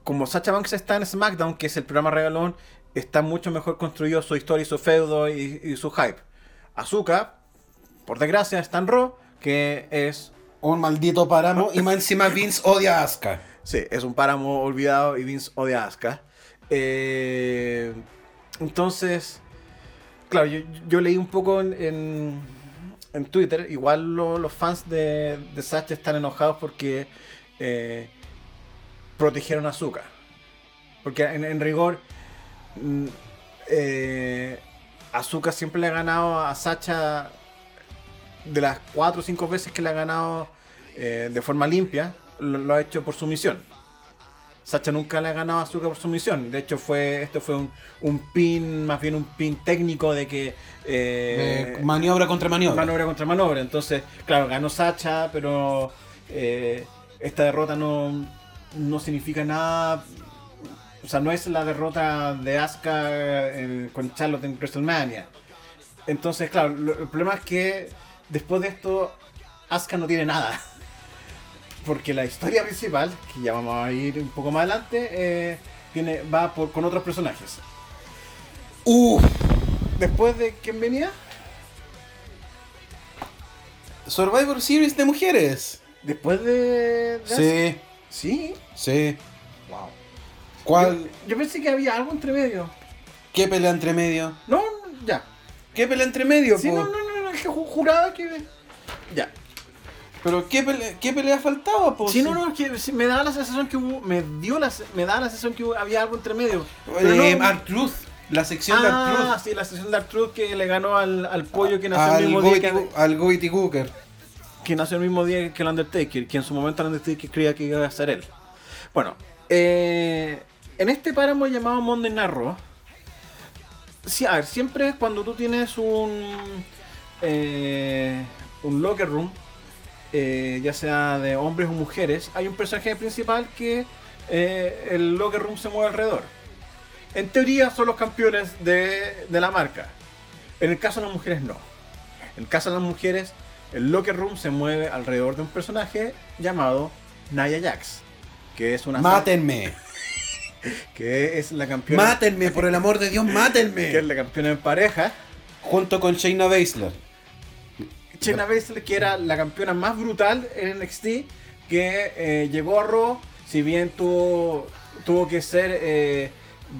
Como Sacha Banks está en SmackDown, que es el programa regalón, está mucho mejor construido su historia y su feudo y, y su hype. Azuka, por desgracia, está en Raw, que es Un maldito páramo y más encima Vince odia a Asuka. Sí, es un páramo olvidado y Vince odia a Asuka. Eh, entonces, claro, yo, yo leí un poco en, en, en Twitter, igual lo- los fans de, de Sasha están enojados porque eh, protegieron a Asuka. Porque en, en rigor, mm, eh, siempre le ha ganado a Sacha de las 4 o 5 veces que le ha ganado eh, de forma limpia, lo, lo ha hecho por sumisión. Sacha nunca le ha ganado a Asuka por sumisión. De hecho, fue esto fue un, un pin, más bien un pin técnico de que. eh, maniobra contra maniobra. maniobra contra maniobra. Entonces, claro, ganó Sacha, pero eh, esta derrota no, no significa nada. O sea, no es la derrota de Asuka con Charlotte en WrestleMania. Entonces, claro, lo- el problema es que después de esto, Asuka no tiene nada. Porque la historia principal, que ya vamos a ir un poco más adelante, eh, tiene, va por, con otros personajes. Uff. Después de quién venía, Survivor Series de mujeres. después de. de Sí, Sí. sí. Wow. ¿Cuál? Yo, yo pensé que había algo entre medio. ¿Qué pelea entre medio? No, ya. ¿Qué pelea entre medio? Sí, po? no, no, no, que ju- juraba que. Ya. Pero ¿qué pelea, qué pelea faltaba, po? Sí, no, no, es que me daba la sensación que hubo. Me dio la, me daba la sensación que hubo- había algo entre medio. Eh, no- Art Truth. La sección de Art Ah, Truth. sí, la sesión de Art Truth que le ganó al, al pollo que nació el Al mismo día que, al Goity Cooker. que nació el mismo día que el Undertaker, que en su momento el Undertaker creía que iba a ser él. Bueno, eh, en este páramo llamado Monday Raw, sí, a ver, siempre cuando tú tienes un eh, un locker room, eh, ya sea de hombres o mujeres, hay un personaje principal que eh, el locker room se mueve alrededor. En teoría son los campeones de, de la marca. En el caso de las mujeres no. En el caso de las mujeres, el locker room se mueve alrededor de un personaje llamado Nia Jax, que es una Mátenme. que es la campeona Mátenme, por el amor de Dios, que es mátenme. la campeona en pareja. Junto con Shayna Baszler. Shayna Baszler, que era la campeona más brutal en NXT, que eh, llegó a Raw, si bien tuvo, tuvo que ser eh,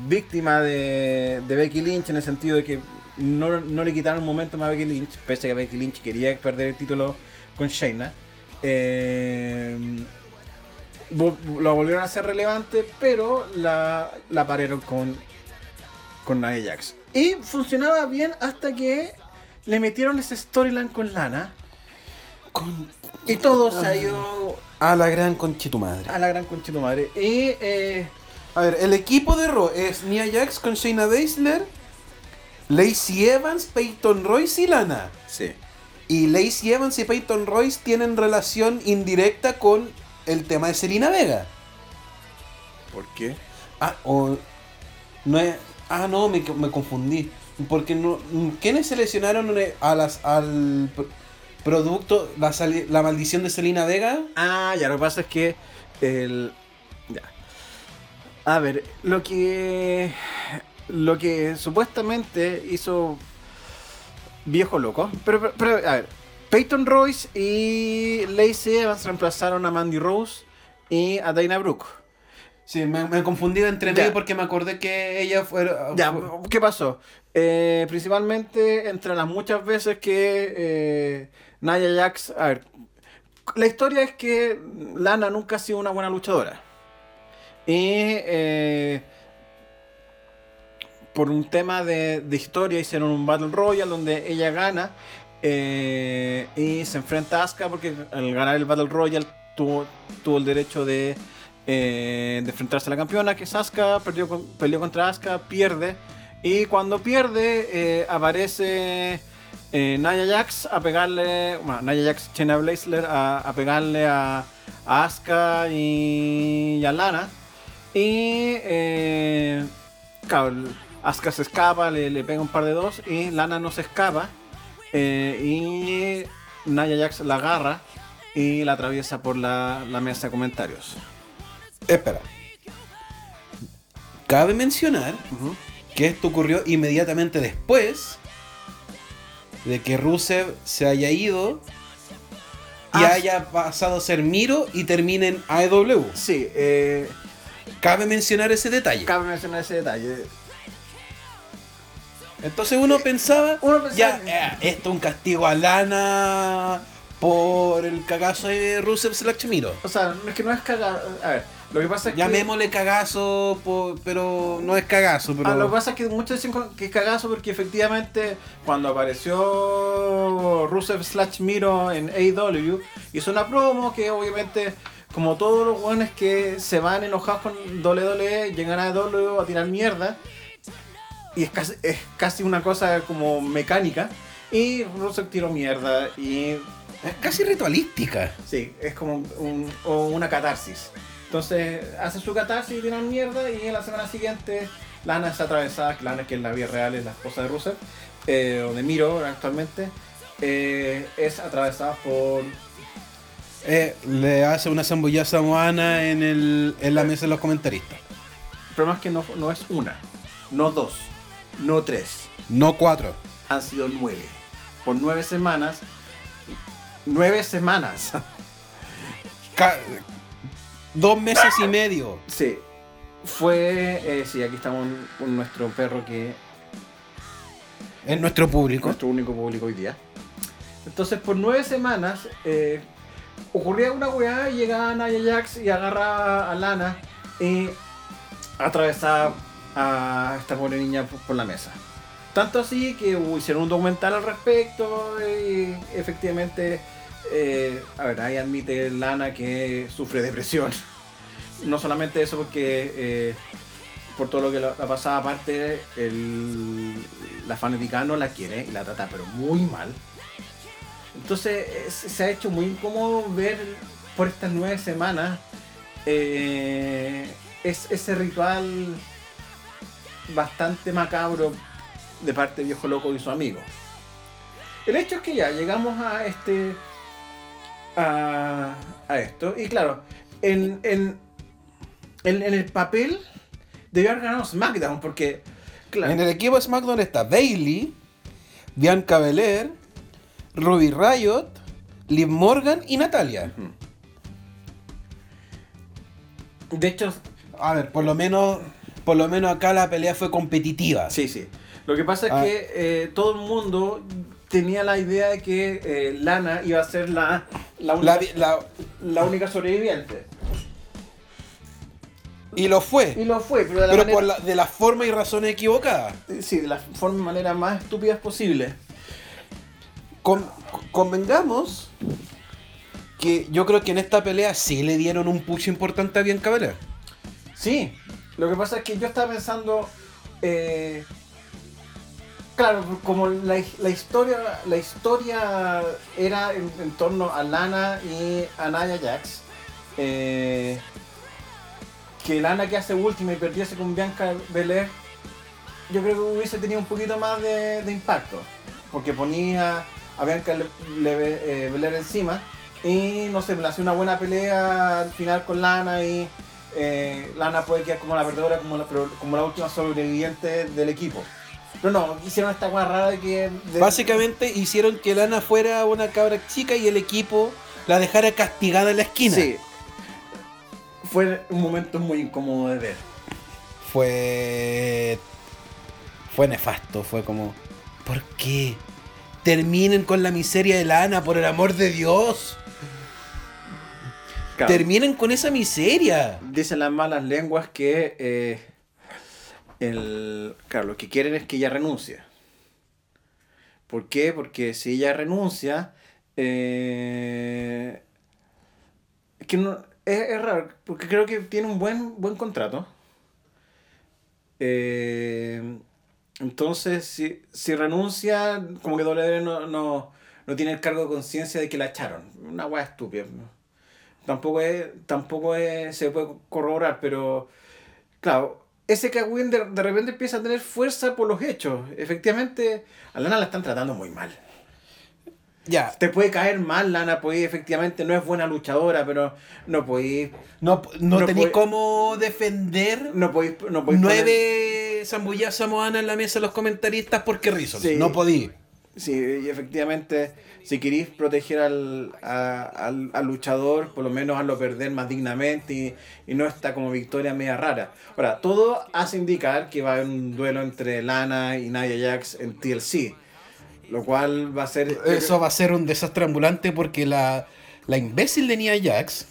víctima de, Becky Lynch en el sentido de que no, no le quitaron un momento más a Becky Lynch, pese a que Becky Lynch quería perder el título con Shayna. Eh, lo volvieron a hacer relevante, pero la, la pararon con, con Nia. Y funcionaba bien hasta que le metieron ese storyline con Lana. Con- Y todo se ha ido A la gran concha tu madre. a la gran concha de tu madre. Y eh, A ver, el equipo de Raw es Nia Jax con Shayna Baszler, Lacey Evans, Peyton Royce y Lana. sí. Y Lacey Evans y Peyton Royce tienen relación indirecta con el tema de Selena Vega. ¿Por qué? Ah, o. No es. Ah, no, me, me confundí. Porque no. ¿Quiénes seleccionaron a las, al pr- producto la, la maldición de Selena Vega? Ah, ya, lo que pasa es que el. Ya. A ver, lo que. Lo que supuestamente hizo. Viejo loco. Pero, pero, pero, a ver. Peyton Royce y Lacey Evans reemplazaron a Mandy Rose y a Dana Brooke. Sí, me, me confundí entre medio porque me acordé que ella fuera. Ya, fue- ¿qué pasó? Eh, principalmente entre las muchas veces que eh, Nia Jax. A ver, la historia es que Lana nunca ha sido una buena luchadora. Y eh, por un tema de, de historia hicieron un Battle Royale donde ella gana eh, y se enfrenta a Asuka porque al ganar el Battle Royale tuvo, tuvo el derecho de, de enfrentarse a la campeona que es Asuka, perdió, contra Asuka, pierde y cuando pierde eh, aparece eh, Nia Jax a pegarle, bueno, Nia Jax, Shayna Baszler a, a pegarle a, a Asuka y, y a Lana y eh, claro, Asuka se escapa, le, le pega un par de dos y Lana no se escapa eh, y Nia Jax la agarra y la atraviesa por la, la mesa de comentarios. Espera. Cabe mencionar que esto ocurrió inmediatamente después de que Rusev se haya ido y Ah, haya pasado a ser Miro y termine en AEW. Sí, eh, Cabe mencionar ese detalle. cabe mencionar ese detalle. Entonces uno pensaba, Uno pensaba ya, eh, esto es un castigo a Lana por el cagazo de Rusev slash Miro. O sea, no es que no es cagado. A ver, lo que pasa es que. Llamémosle cagazo, po- pero no es cagazo. Pero... Ah, lo que pasa es que muchos dicen que es cagazo porque efectivamente cuando apareció Rusev slash Miro en AEW hizo una promo que obviamente como todos los buenos que se van enojados con WWE llegan a AEW a tirar mierda y es casi, es casi una cosa como mecánica y Rusev tiró mierda y Es casi ritualística. Sí, es como un- una catarsis. Entonces hace su catarsis y tiran mierda y en la semana siguiente Lana es atravesada, Lana que en la vida real es la esposa de Rusev, eh, o de Miro actualmente, eh, es atravesada por Eh, le hace una zambullada a Moana en, el, en la mesa de los comentaristas. El problema es que no, no es una, no dos, no tres. No cuatro. Han sido nueve. Por nueve semanas. Nueve semanas. Ca- dos meses y medio. Sí. Fue. eh, sí, aquí estamos con nuestro perro que Es nuestro público. nuestro único público hoy día. Entonces, por nueve semanas, eh, ocurría una weá y llegaba Naya Jax y agarraba a Lana y atravesaba a esta pobre niña por, por la mesa. Tanto así que uh, hicieron un documental al respecto y efectivamente, eh, a ver, ahí admite Lana que sufre depresión. No solamente eso porque eh, por todo lo que la, la pasaba aparte, el, la fanática no la quiere y la trata pero muy mal. Entonces es- se ha hecho muy incómodo ver por estas nueve semanas eh, es, ese ritual bastante macabro de parte de Viejo Loco y su amigo. El hecho es que ya llegamos a este. A, a esto. Y claro, en, en, en, en el papel debió haber ganado SmackDown porque. Claro, En el equipo de SmackDown está Bailey, Bianca Belair, Ruby Riot, Liv Morgan y Natalia. de hecho, A ver, por lo menos, por lo menos acá la pelea fue competitiva. Sí, sí. Lo que pasa es Ah. que eh, todo el mundo tenía la idea de que eh, Lana iba a ser la, la, única, La única sobreviviente. y lo Y fue. lo fue, pero de la Pero manera, por la- de la forma y razones equivocadas. sí, de la forma y manera más estúpidas posible. Con- convengamos que yo creo que en esta pelea sí le dieron un push importante a Bianca Belair. Sí, lo que pasa es que yo estaba pensando, eh, claro, como la, historia la historia era en, torno a Lana y a Nia Jax, eh, que Lana que hace última y perdiese con Bianca Belair, yo creo que hubiese tenido un poquito más de, impacto, porque ponía a Bianca Le- Le- eh, Belair encima y no sé, le hacía una buena pelea al final con Lana y eh, Lana puede quedar como la perdedora, como la última sobreviviente del equipo. Pero no, hicieron esta cosa rara de que... de- Básicamente hicieron que Lana fuera una cabra chica y el equipo la dejara castigada en la esquina. Sí. Fue un momento muy incómodo de ver. Fue. Fue nefasto, fue como. ¿Por qué? Terminen con la miseria de Lana, por el amor de Dios. Claro, Terminen con esa miseria. dicen las malas lenguas que... eh, el, claro, lo que quieren es que ella renuncie. ¿Por qué? Porque si ella renuncia... eh, es que no, es, es raro, porque creo que tiene un buen, buen contrato. Eh, entonces, si, si renuncia, como que WWE no, no, no tiene el cargo de conciencia de que la echaron. Una weá estúpida. Tampoco es, tampoco es, se puede corroborar, pero claro, ese Kawin de, de repente empieza a tener fuerza por los hechos. Efectivamente, a Lana la están tratando muy mal. Ya. Te puede caer mal, Lana, pues efectivamente no es buena luchadora, pero no podéis No, no, No tenéis cómo defender no podéis no podéis poner- nueve zambullas samoanas en la mesa de los comentaristas porque Rizos. Sí. No podí. Sí, y efectivamente, si queréis proteger al, al, al luchador, por lo menos hazlo perder más dignamente y, y no está como victoria media rara. Ahora, todo hace indicar que va a haber un duelo entre Lana y Nia Jax en TLC, lo cual va a ser... Eso va a ser un desastre ambulante porque la, la imbécil de Nia Jax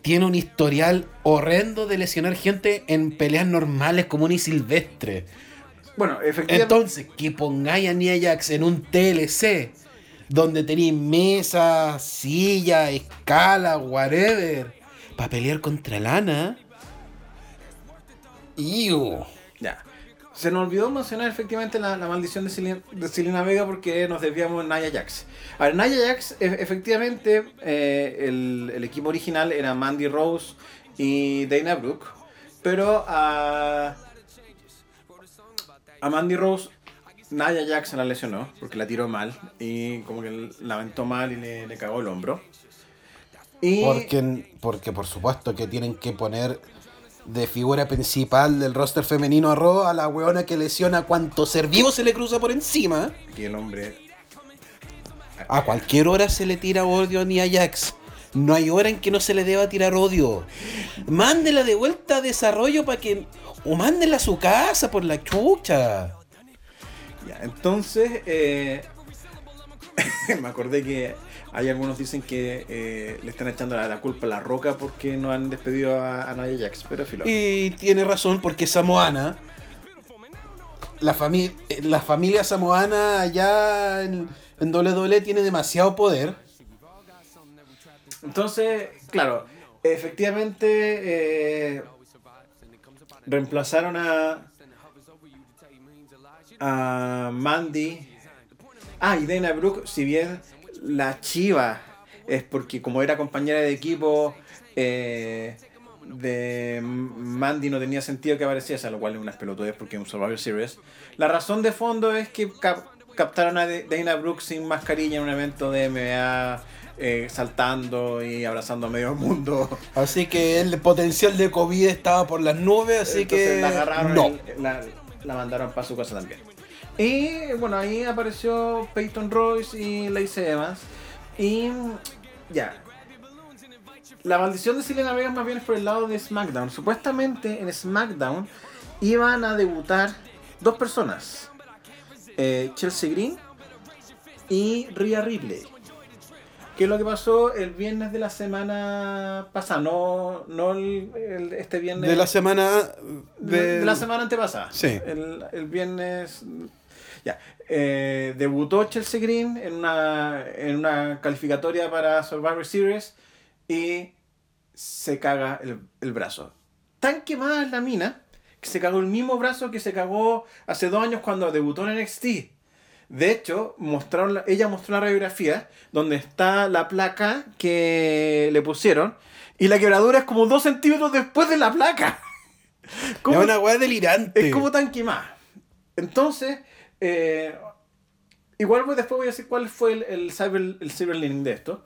tiene un historial horrendo de lesionar gente en peleas normales, comunes y silvestres. Bueno, efectivamente... Entonces, que pongáis a Nia Jax en un TLC donde tenéis mesa, silla, escala, whatever, para pelear contra Lana. Iu. Ya. Se nos olvidó mencionar efectivamente la, la maldición de Selena, de Selena Vega porque nos desviamos en Nia Jax. A ver, Nia Jax, e- efectivamente, eh, el, el equipo original era Mandy Rose y Dana Brooke, pero a, a Mandy Rose, Jax se la lesionó porque la tiró mal y como que la aventó mal y le, le cagó el hombro. Y Porque, porque por supuesto que tienen que poner de figura principal del roster femenino a Raw a la weona que lesiona cuanto ser vivo se le cruza por encima. y el hombre A cualquier hora se le tira odio ni a Jax. No hay hora en que no se le deba tirar odio. Mándela de vuelta a desarrollo para que. O mándela a su casa por la chucha. Ya, entonces, eh, me acordé que hay algunos dicen que eh, le están echando la, la culpa a la roca porque no han despedido a, a Jax, pero filo. Y tiene razón porque Samoana. La, fami- eh, la familia samoana allá en, en WWE tiene demasiado poder. Entonces, claro, efectivamente eh, reemplazaron a, a Mandy. Ah, y Dana Brooke, si bien la chiva es porque como era compañera de equipo eh, de Mandy no tenía sentido que apareciese, lo cual es unas pelotudez porque es un Survivor Series. La razón de fondo es que cap- captaron a Dana Brooke sin mascarilla en un evento de MMA, eh, saltando y abrazando a medio mundo. Así que el potencial de COVID estaba por las nubes, así Entonces que. la agarraron no. y la, la mandaron para su casa también. Y bueno, ahí apareció Peyton Royce y Lacey Evans. Y ya. La maldición de Selena Vega más bien es por el lado de SmackDown. Supuestamente en SmackDown iban a debutar dos personas. eh, Chelsea Green y Rhea Ripley. ¿Qué es lo que pasó el viernes de la semana pasada? No, no el- el- este viernes. De la semana. De, De, de la semana antepasada. Sí. El, el viernes. Ya. Eh, debutó Chelsea Green en una, en una calificatoria para Survivor Series y se caga el, el brazo. Tan quemada es la mina que se cagó el mismo brazo que se cagó hace dos años cuando debutó en NXT. De hecho, mostraron la- ella mostró una radiografía donde está la placa que le pusieron y la quebradura es como dos centímetros después de la placa. Es ¿Cómo- una weá delirante. es como tan quemada. Entonces, eh, igual voy, después voy a decir cuál fue el, el cyber, el de esto.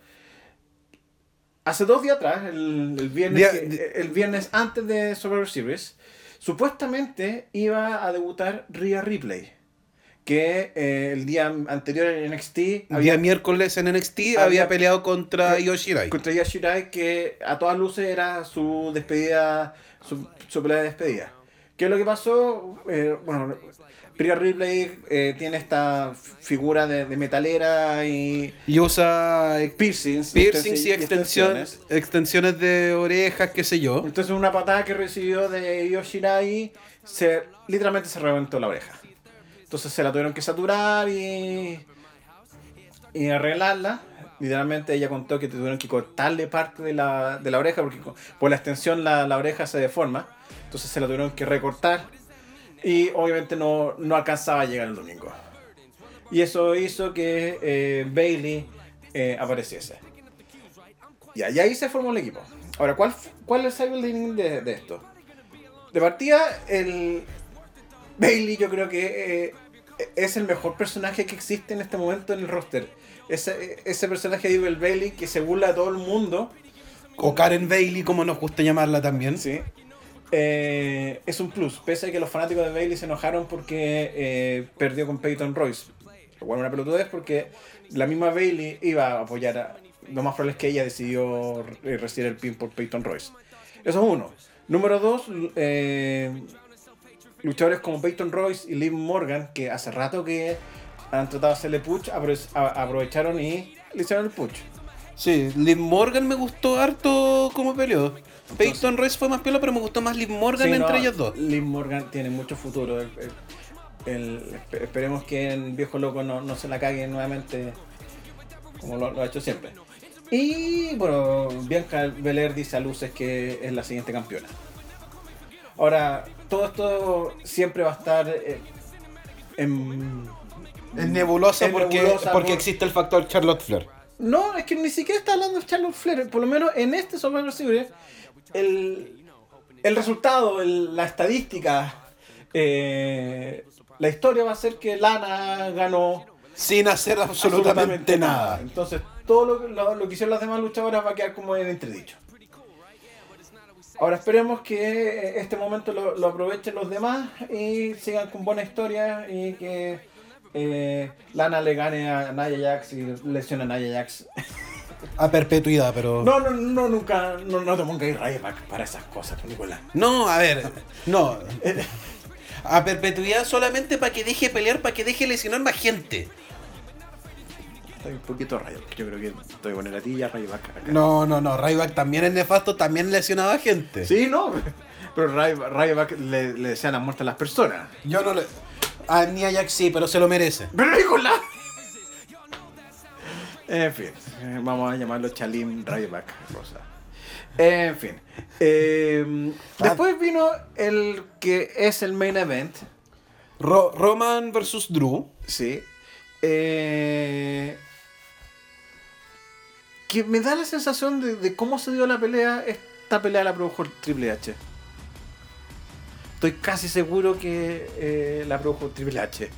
Hace dos días atrás, el, el viernes, Día- que- di- el viernes antes de Survivor Series, supuestamente iba a debutar Rhea Ripley. Que eh, el día anterior en NXT Día había miércoles en NXT Había- había, peleado contra Io Shirai. contra Io Shirai que a todas luces era su despedida, su, su pelea de despedida. ¿Qué es lo que pasó? Eh, bueno, Rhea Ripley eh, tiene esta figura de, de metalera y Y usa eh, piercings. piercings y extensi- extensiones, extensiones de orejas, qué sé yo. Entonces una patada que recibió de Io Shirai se, literalmente se reventó la oreja. Entonces se la tuvieron que saturar y, y arreglarla. Literalmente ella contó que tuvieron que cortarle parte de la, de la oreja porque por la extensión la, la oreja se deforma. Entonces se la tuvieron que recortar y obviamente no, no alcanzaba a llegar el domingo. Y eso hizo que eh, Bailey eh, apareciese. Y ahí se formó el equipo. Ahora, ¿cuál, cuál es el de, de esto? De partida, el Bailey yo creo que eh, es el mejor personaje que existe en este momento en el roster. Ese, ese personaje de Evil Bailey que se burla a todo el mundo. O Karen Bailey, como nos gusta llamarla también. Sí. Eh, es un plus, pese a que los fanáticos de Bailey se enojaron porque eh, perdió con Peyton Royce. Lo cual es una pelotudez porque la misma Bailey iba a apoyar a. Lo más probable es que ella decidió eh, recibir el pin por Peyton Royce. Eso es uno. Número dos, eh, luchadores como Peyton Royce y Liv Morgan, que hace rato que han tratado de hacerle push, aprovecharon y le hicieron el push. Sí, Liv Morgan me gustó harto como peleó. Peyton Royce fue más pelo, pero me gustó más Liv Morgan Sí, entre no, ellos dos. Liv Morgan tiene mucho futuro. El- el- el- espe- esperemos que el viejo loco no, no se la cague nuevamente como lo, lo ha hecho siempre. Y bueno, Bianca Belair dice a luces que es la siguiente campeona. Ahora, todo esto siempre va a estar eh, en... Es nebulosa Es porque, nebulosa porque por- existe el factor Charlotte Flair. No, es que ni siquiera está hablando de Charlotte Flair. Por lo menos en este Survivor Series, el, el resultado, el- la estadística, eh, la historia va a ser que Lana ganó Sin hacer absolutamente, nada. Entonces, todo lo, lo- lo que hicieron las demás luchadoras va a quedar como en entredicho. Ahora esperemos que este momento lo, lo aprovechen los demás y sigan con buena historia y que eh, Lana le gane a Nia Jax y lesione a Nia Jax. A perpetuidad, pero. No, no, no, nunca, no, no te pongas Ryback para esas cosas, pues, Nicolás. No, a ver, no. A perpetuidad solamente para que deje pelear, para que deje lesionar más gente. Estoy un poquito Ryback, yo creo que estoy con la tilla Ryback acá. No, no, no. Ryback también es nefasto, también lesionaba gente. Sí, no, pero Ryback, le, le desean la muerte a las personas. Yo no le. A Nia Jax sí, pero se lo merece. ¡Pero Nicolás! En fin, eh, vamos a llamarlo Chalim Ryback Rosa. En fin. eh, después vino el que es el main event. Ro- Roman versus Drew. Sí. Eh, que me da la sensación de, cómo se dio la pelea. Esta pelea la produjo Triple H. Estoy casi seguro que eh, la produjo Triple H.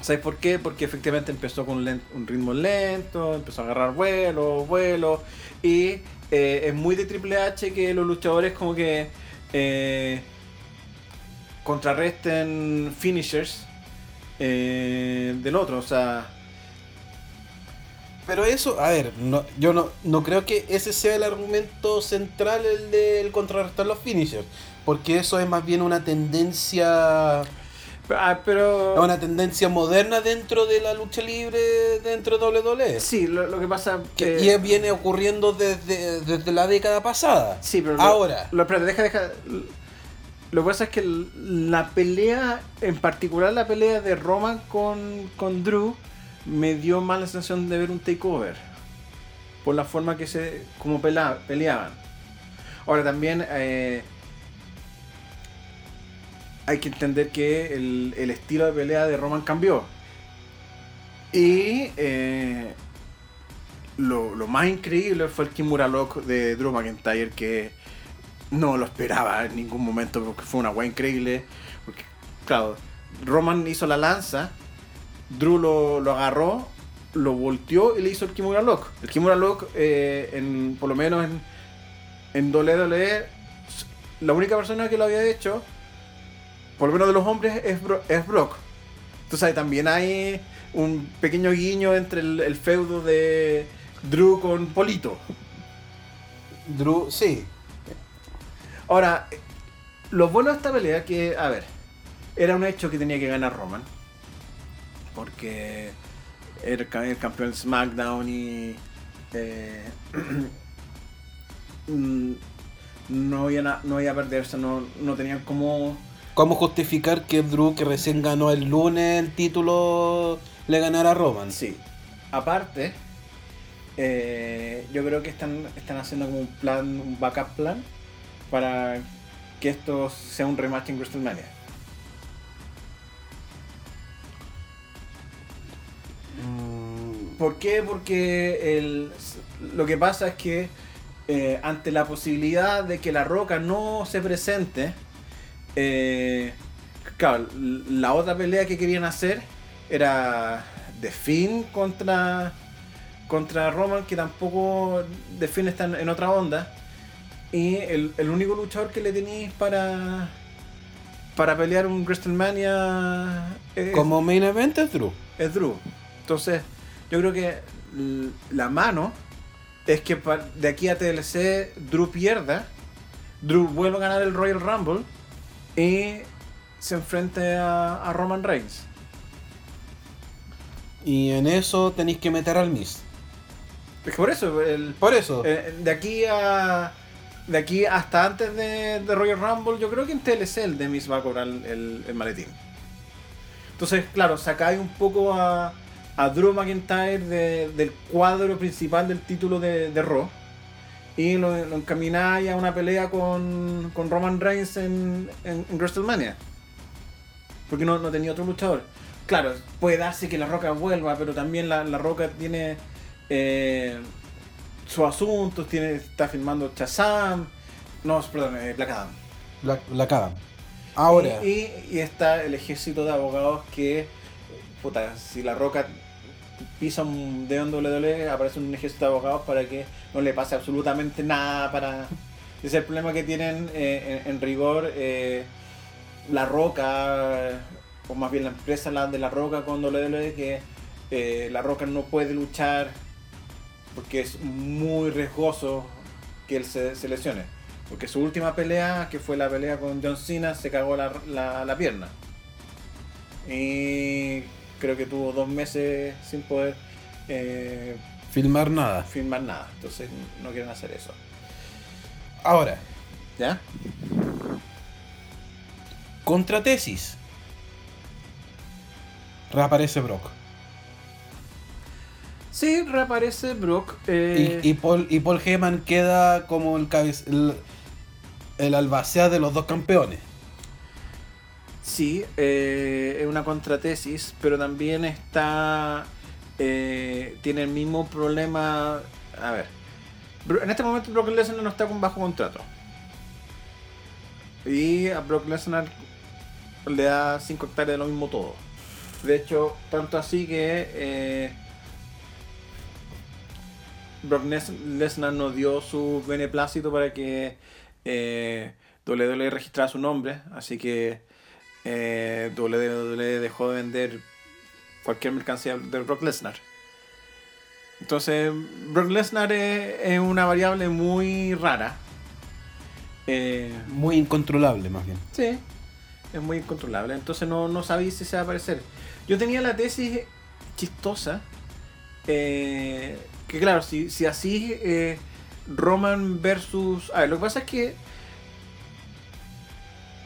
¿Sabes por qué? Porque efectivamente empezó con un, ritmo lento, empezó a agarrar vuelo, vuelo. Y eh, es muy de Triple H que los luchadores como que eh, contrarresten finishers del otro. O sea, Pero eso, a ver, no, yo no, no creo que ese sea el argumento central, el del contrarrestar los finishers. Porque eso es más bien una tendencia. ah, pero... Una tendencia moderna dentro de la lucha libre dentro de WWE. Sí, lo, lo que pasa Que, que... y viene ocurriendo desde, desde la década pasada. Sí, pero lo- Ahora. Lo, espérate, deja, deja. Lo que pasa es que la pelea, en particular la pelea de Roman con, con Drew, me dio más la sensación de ver un takeover. Por la forma que se. como peleaban. Ahora también. eh, hay que entender que el, el estilo de pelea de Roman cambió. Y. eh, lo, lo más increíble fue el Kimura Lock de Drew McIntyre que no lo esperaba en ningún momento porque fue una weá increíble. Porque, claro, Roman hizo la lanza, Drew lo, lo agarró, lo volteó y le hizo el Kimura Lock. El Kimura Lock, eh, en, por lo menos en, en WWE, la única persona que lo había hecho, por lo menos de los hombres, es, Bro- es Brock. Entonces también hay un pequeño guiño entre el, el feudo de Drew con Polito. Drew, sí. Ahora, lo bueno de esta pelea que, a ver, era un hecho que tenía que ganar Roman. Porque era el, ca- el campeón SmackDown y eh, mm, no iban a, no iba a perderse, no, no tenían como... ¿Cómo justificar que Drew, que recién ganó el lunes el título, le ganara a Roman? Sí. Aparte, eh, yo creo que están, están haciendo como un plan, un backup plan para que esto sea un rematch en WrestleMania. ¿Por qué? Porque el- lo que pasa es que eh, ante la posibilidad de que la roca no se presente, eh, claro, la otra pelea que querían hacer era The Finn contra, contra Roman, que tampoco The Finn está en, en otra onda. Y el, el único luchador que le tenéis para, para pelear un WrestleMania es, Como main event es Drew. es Drew. Entonces, yo creo que la mano es que de aquí a TLC Drew pierda, Drew vuelve a ganar el Royal Rumble y se enfrente a, a Roman Reigns. Y en eso tenéis que meter al Miz. Es que por eso, el, Por eso. eh, de aquí a. De aquí hasta antes de, de Royal Rumble, yo creo que en TLC el Demis va a cobrar el, el maletín. Entonces, claro, sacáis un poco a, a Drew McIntyre de- del cuadro principal del título de, de Raw y lo, lo encamináis a una pelea con, con Roman Reigns en, en, en WrestleMania. Porque no, no tenía otro luchador. Claro, puede darse que la Roca vuelva, pero también la, la Roca tiene eh, sus asuntos, tiene, está filmando Shazam, no, perdón, eh, Black Adam. La, la cagan. Ahora. Y, y- y está el ejército de abogados que, puta, si la Roca pisa un dedo WWE, aparece un ejército de abogados para que no le pase absolutamente nada. para Ese es el problema que tienen eh, en, rigor eh, La Roca, o más bien la empresa la- de La Roca con WWE, que eh, La Roca no puede luchar porque es muy riesgoso que él se, se lesione. Porque su última pelea, que fue la pelea con John Cena, se cagó la, la- la pierna. Y creo que tuvo dos meses sin poder eh, Filmar nada. filmar nada. Entonces no quieren hacer eso. Ahora, ¿Ya? contratesis. Reaparece Brock. Sí, reaparece Brock. eh, Y, y Paul, y Paul Heyman queda como el, el, el albacea de los dos campeones. Sí, eh, es una contratesis, pero también está. eh, tiene el mismo problema. A ver. En este momento Brock Lesnar no está con bajo contrato. Y a Brock Lesnar le da 5 hectáreas de lo mismo todo. De hecho, tanto así que. eh, Brock Les- Lesnar nos dio su beneplácito para que eh, WWE registrara su nombre. Así que eh, WWE dejó de vender cualquier mercancía de Brock Lesnar. Entonces, Brock Lesnar es, es una variable muy rara. Eh, Muy incontrolable, más bien. sí, es muy incontrolable. Entonces, no, no sabéis si se va a aparecer. Yo tenía la tesis chistosa. eh, que claro, si, si así eh, Roman versus... A ver, lo que pasa es que...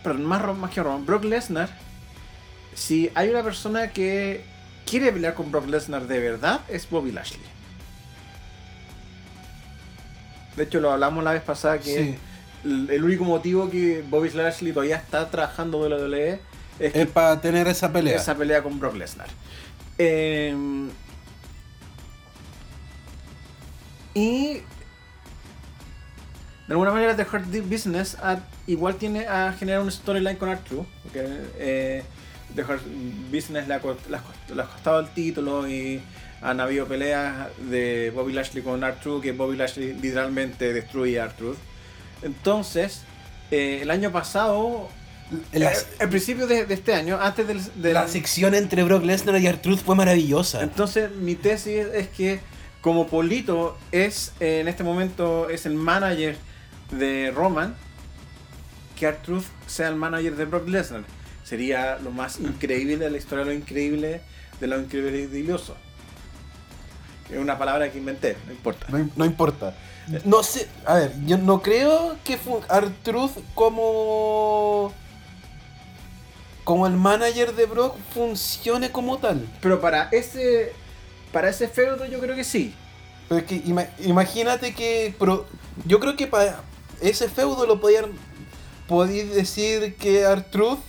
Perdón, más, más que Roman, Brock Lesnar, si hay una persona que quiere pelear con Brock Lesnar de verdad, es Bobby Lashley. De hecho, lo hablamos la vez pasada que Sí. el, el único motivo que Bobby Lashley todavía está trabajando de WWE es para tener esa pelea. esa pelea con Brock Lesnar. Eh, y de alguna manera The Hurt Business ha- igual tiene a generar un storyline con R-Truth. Porque eh, The Hurt Business le ha, costado el título y han habido peleas de Bobby Lashley con R-Truth que Bobby Lashley literalmente destruye a R-Truth. Entonces, eh, el año pasado, eh, al principio de, de este año, antes del, del- la sección entre Brock Lesnar y R-Truth fue maravillosa. entonces, mi tesis es que como Polito es eh, en este momento es el manager de Roman, que R-Truth sea el manager de Brock Lesnar. Sería lo más increíble de la historia lo increíble de lo increíbleoso. Es una palabra que inventé, no importa. No, no importa. No sé, a ver, yo no creo que Artruth como como el manager de Brock funcione como tal. Pero para ese para ese feudo yo creo que sí. Pero es que ima- imagínate que pro- yo creo que para ese feudo lo podían podéis decir que Artruth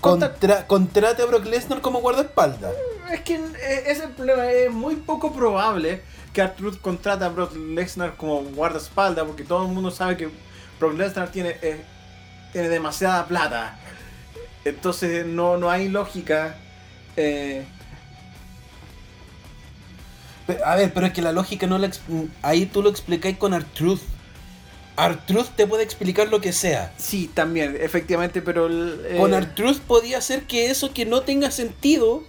contra, contrate a Brock Lesnar como guardaespaldas. Es que eh, ese es el problema, es muy poco probable que R-Truth contrate a Brock Lesnar como guardaespaldas, porque todo el mundo sabe que Brock Lesnar tiene, eh, tiene demasiada plata. Entonces no, no hay lógica. eh, A ver, pero es que la lógica no la ahí tú lo explicáis con Artruth. Artruth te puede explicar lo que sea. sí, también, efectivamente, pero... el, eh, Con Artruth podía hacer que eso que no tenga sentido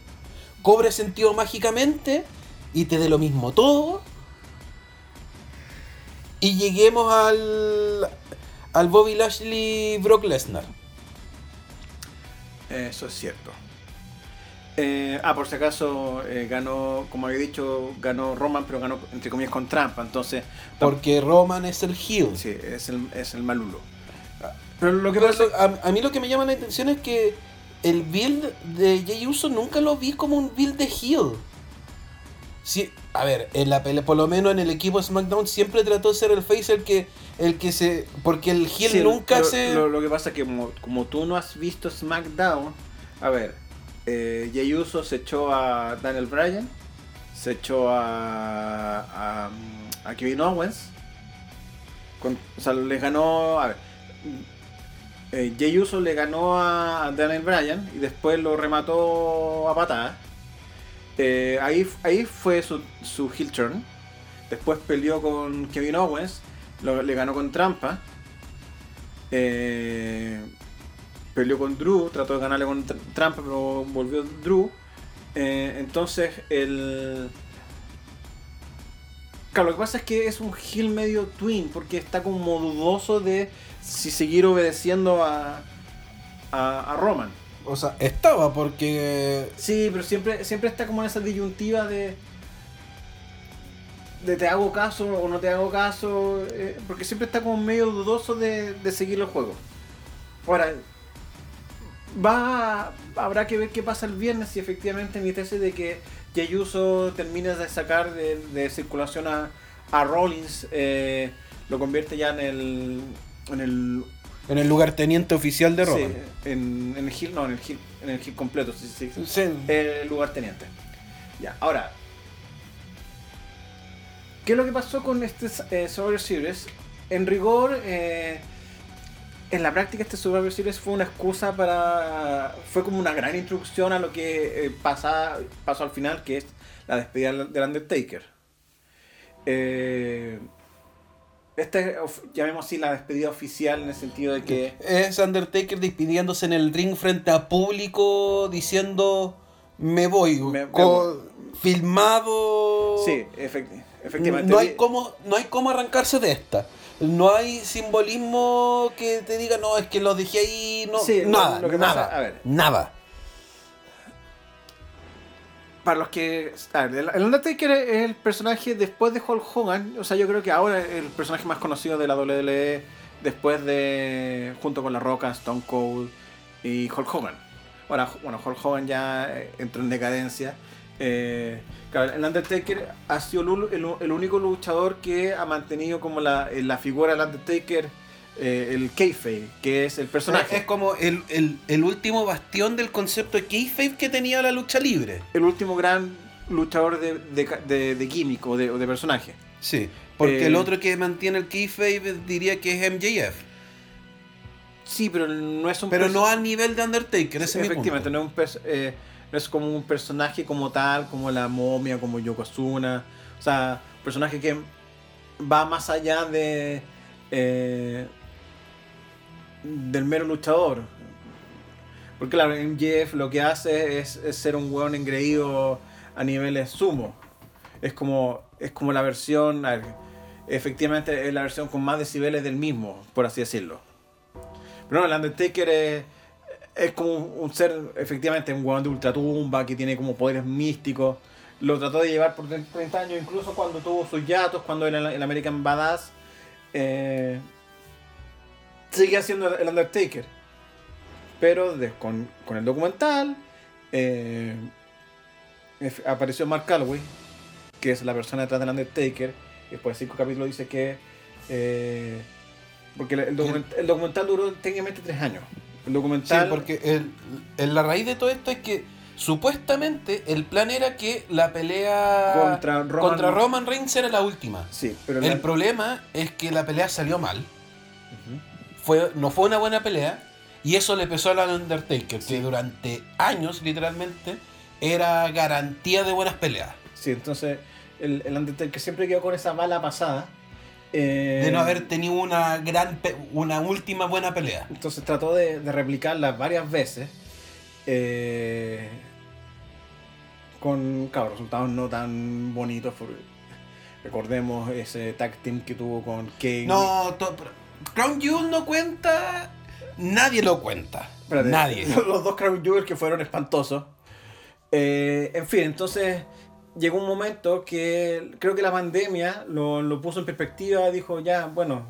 cobre sentido mágicamente y te dé lo mismo todo. Y lleguemos al al Bobby Lashley Brock Lesnar. Eso es cierto. Eh, ah, por si acaso eh, ganó, como había dicho, ganó Roman, pero ganó entre comillas con trampa. Entonces, Porque Roman es el heel. sí, es el, es el malulo. Pero lo que Pero pasa lo- a, a mí lo que me llama la atención es que el build de Jey Uso nunca lo vi como un build de heel. Sí, a ver, en la pelea, por lo menos en el equipo SmackDown siempre trató de ser el face el que, el que se. Porque el heel Sí, nunca lo, se. Lo, lo que pasa es que como, como tú no has visto SmackDown, a ver, eh, Jey Uso se echó a Daniel Bryan, se echó a, a, Kevin Owens, con- ganó, a ver, eh, Jey Uso le ganó a Daniel Bryan y después lo remató a patadas. Eh, ahí, ahí fue su, su heel turn. Después peleó con Kevin Owens. le ganó con trampa. Eh, peleó con Drew. Trató de ganarle con tr- trampa, pero volvió Drew. Eh, entonces, el. Claro, lo que pasa es que es un heel medio twin, porque está como dudoso de si seguir obedeciendo a, a, a Roman. O sea, estaba porque. Sí, pero siempre, siempre está como en esa disyuntiva de. de te hago caso o no te hago caso. eh, porque siempre está como medio dudoso de, de seguir el juego. Ahora, va. habrá que ver qué pasa el viernes si efectivamente mi tesis de que Jey Uso termina de sacar de, de circulación a, a Rollins eh, lo convierte ya en el. en el En el lugarteniente oficial de Roman. Sí, en, en el heel, no, en el heel, en el heel completo, sí, sí, sí. Sí. El lugarteniente. Ya, ahora. ¿Qué es lo que pasó con este eh, Survivor Series? En rigor, eh, en la práctica este Survivor Series fue una excusa para... Fue como una gran introducción a lo que eh, pasa, pasó al final, que es la despedida del Undertaker. Eh, esta es, llamemos así, la despedida oficial en el sentido de que... Es Undertaker despidiéndose en el ring frente a público diciendo me voy. Me- me co- Filmado. Sí, efecti- efectivamente. No hay, cómo, no hay cómo arrancarse de esta. No hay simbolismo que te diga, no, es que lo dejé ahí. No, Sí, nada, lo que nada, pasa- a ver. nada. Para los que. a ver, el el Undertaker es el personaje después de Hulk Hogan. O sea, yo creo que ahora es el personaje más conocido de la WWE. Después de. junto con La Roca, Stone Cold y Hulk Hogan. Ahora, bueno, Hulk Hogan ya eh, entró en decadencia. Eh, claro, el Undertaker ha sido el, único luchador que ha mantenido como la, la figura del Undertaker, eh, el kayfabe, que es el personaje. Es como el, el- el último bastión del concepto de kayfabe que tenía la lucha libre. el último gran luchador de, de, de, de gimmick o de, personaje. Sí, porque Eh, el otro que mantiene el kayfabe diría que es MJF. Sí, pero no es un Pero no al nivel de Undertaker, ese es mi efectivamente, punto. no es, un eh, no es como un personaje como tal, como la momia, como Yokozuna. O sea, un personaje que va más allá de eh, del mero luchador. Porque claro, MJF lo que hace es, ser un hueón engreído a niveles sumo. Es como, es como la versión, efectivamente es la versión con más decibeles del mismo, por así decirlo. Pero no, el Undertaker es, es como un ser, efectivamente, un hueón de ultratumba que tiene como poderes místicos. Lo trató de llevar por 30 años, incluso cuando tuvo sus yatos, cuando era el, American Badass. Eh, seguía siendo el Undertaker. Pero de- con, con el documental eh, apareció Mark Calloway, que es la persona detrás del Undertaker. Y después de cinco capítulos dice que... eh, porque el, el document- el documental duró técnicamente tres años. El Sí, documental... porque el, el- la raíz de todo esto es que supuestamente el plan era que la pelea Contra Roman- contra Roman Reigns era la última. Sí, pero... El la- problema es que la pelea salió mal. Fue, no fue una buena pelea. Y eso le pesó al Undertaker, Sí. que durante años, literalmente, era garantía de buenas peleas. Sí, entonces el, el Undertaker siempre quedó con esa mala pasada. Eh, De no haber tenido una gran una última buena pelea. Entonces trató de, de replicarla varias veces. eh, con claro, resultados no tan bonitos. recordemos ese tag team que tuvo con Kane. No, Crown Jewel no cuenta. Nadie lo cuenta. Espérate, Nadie. Los dos Crown Jewels que fueron espantosos. Eh, en fin, entonces llegó un momento que creo que la pandemia lo, lo puso en perspectiva. Dijo, ya, bueno,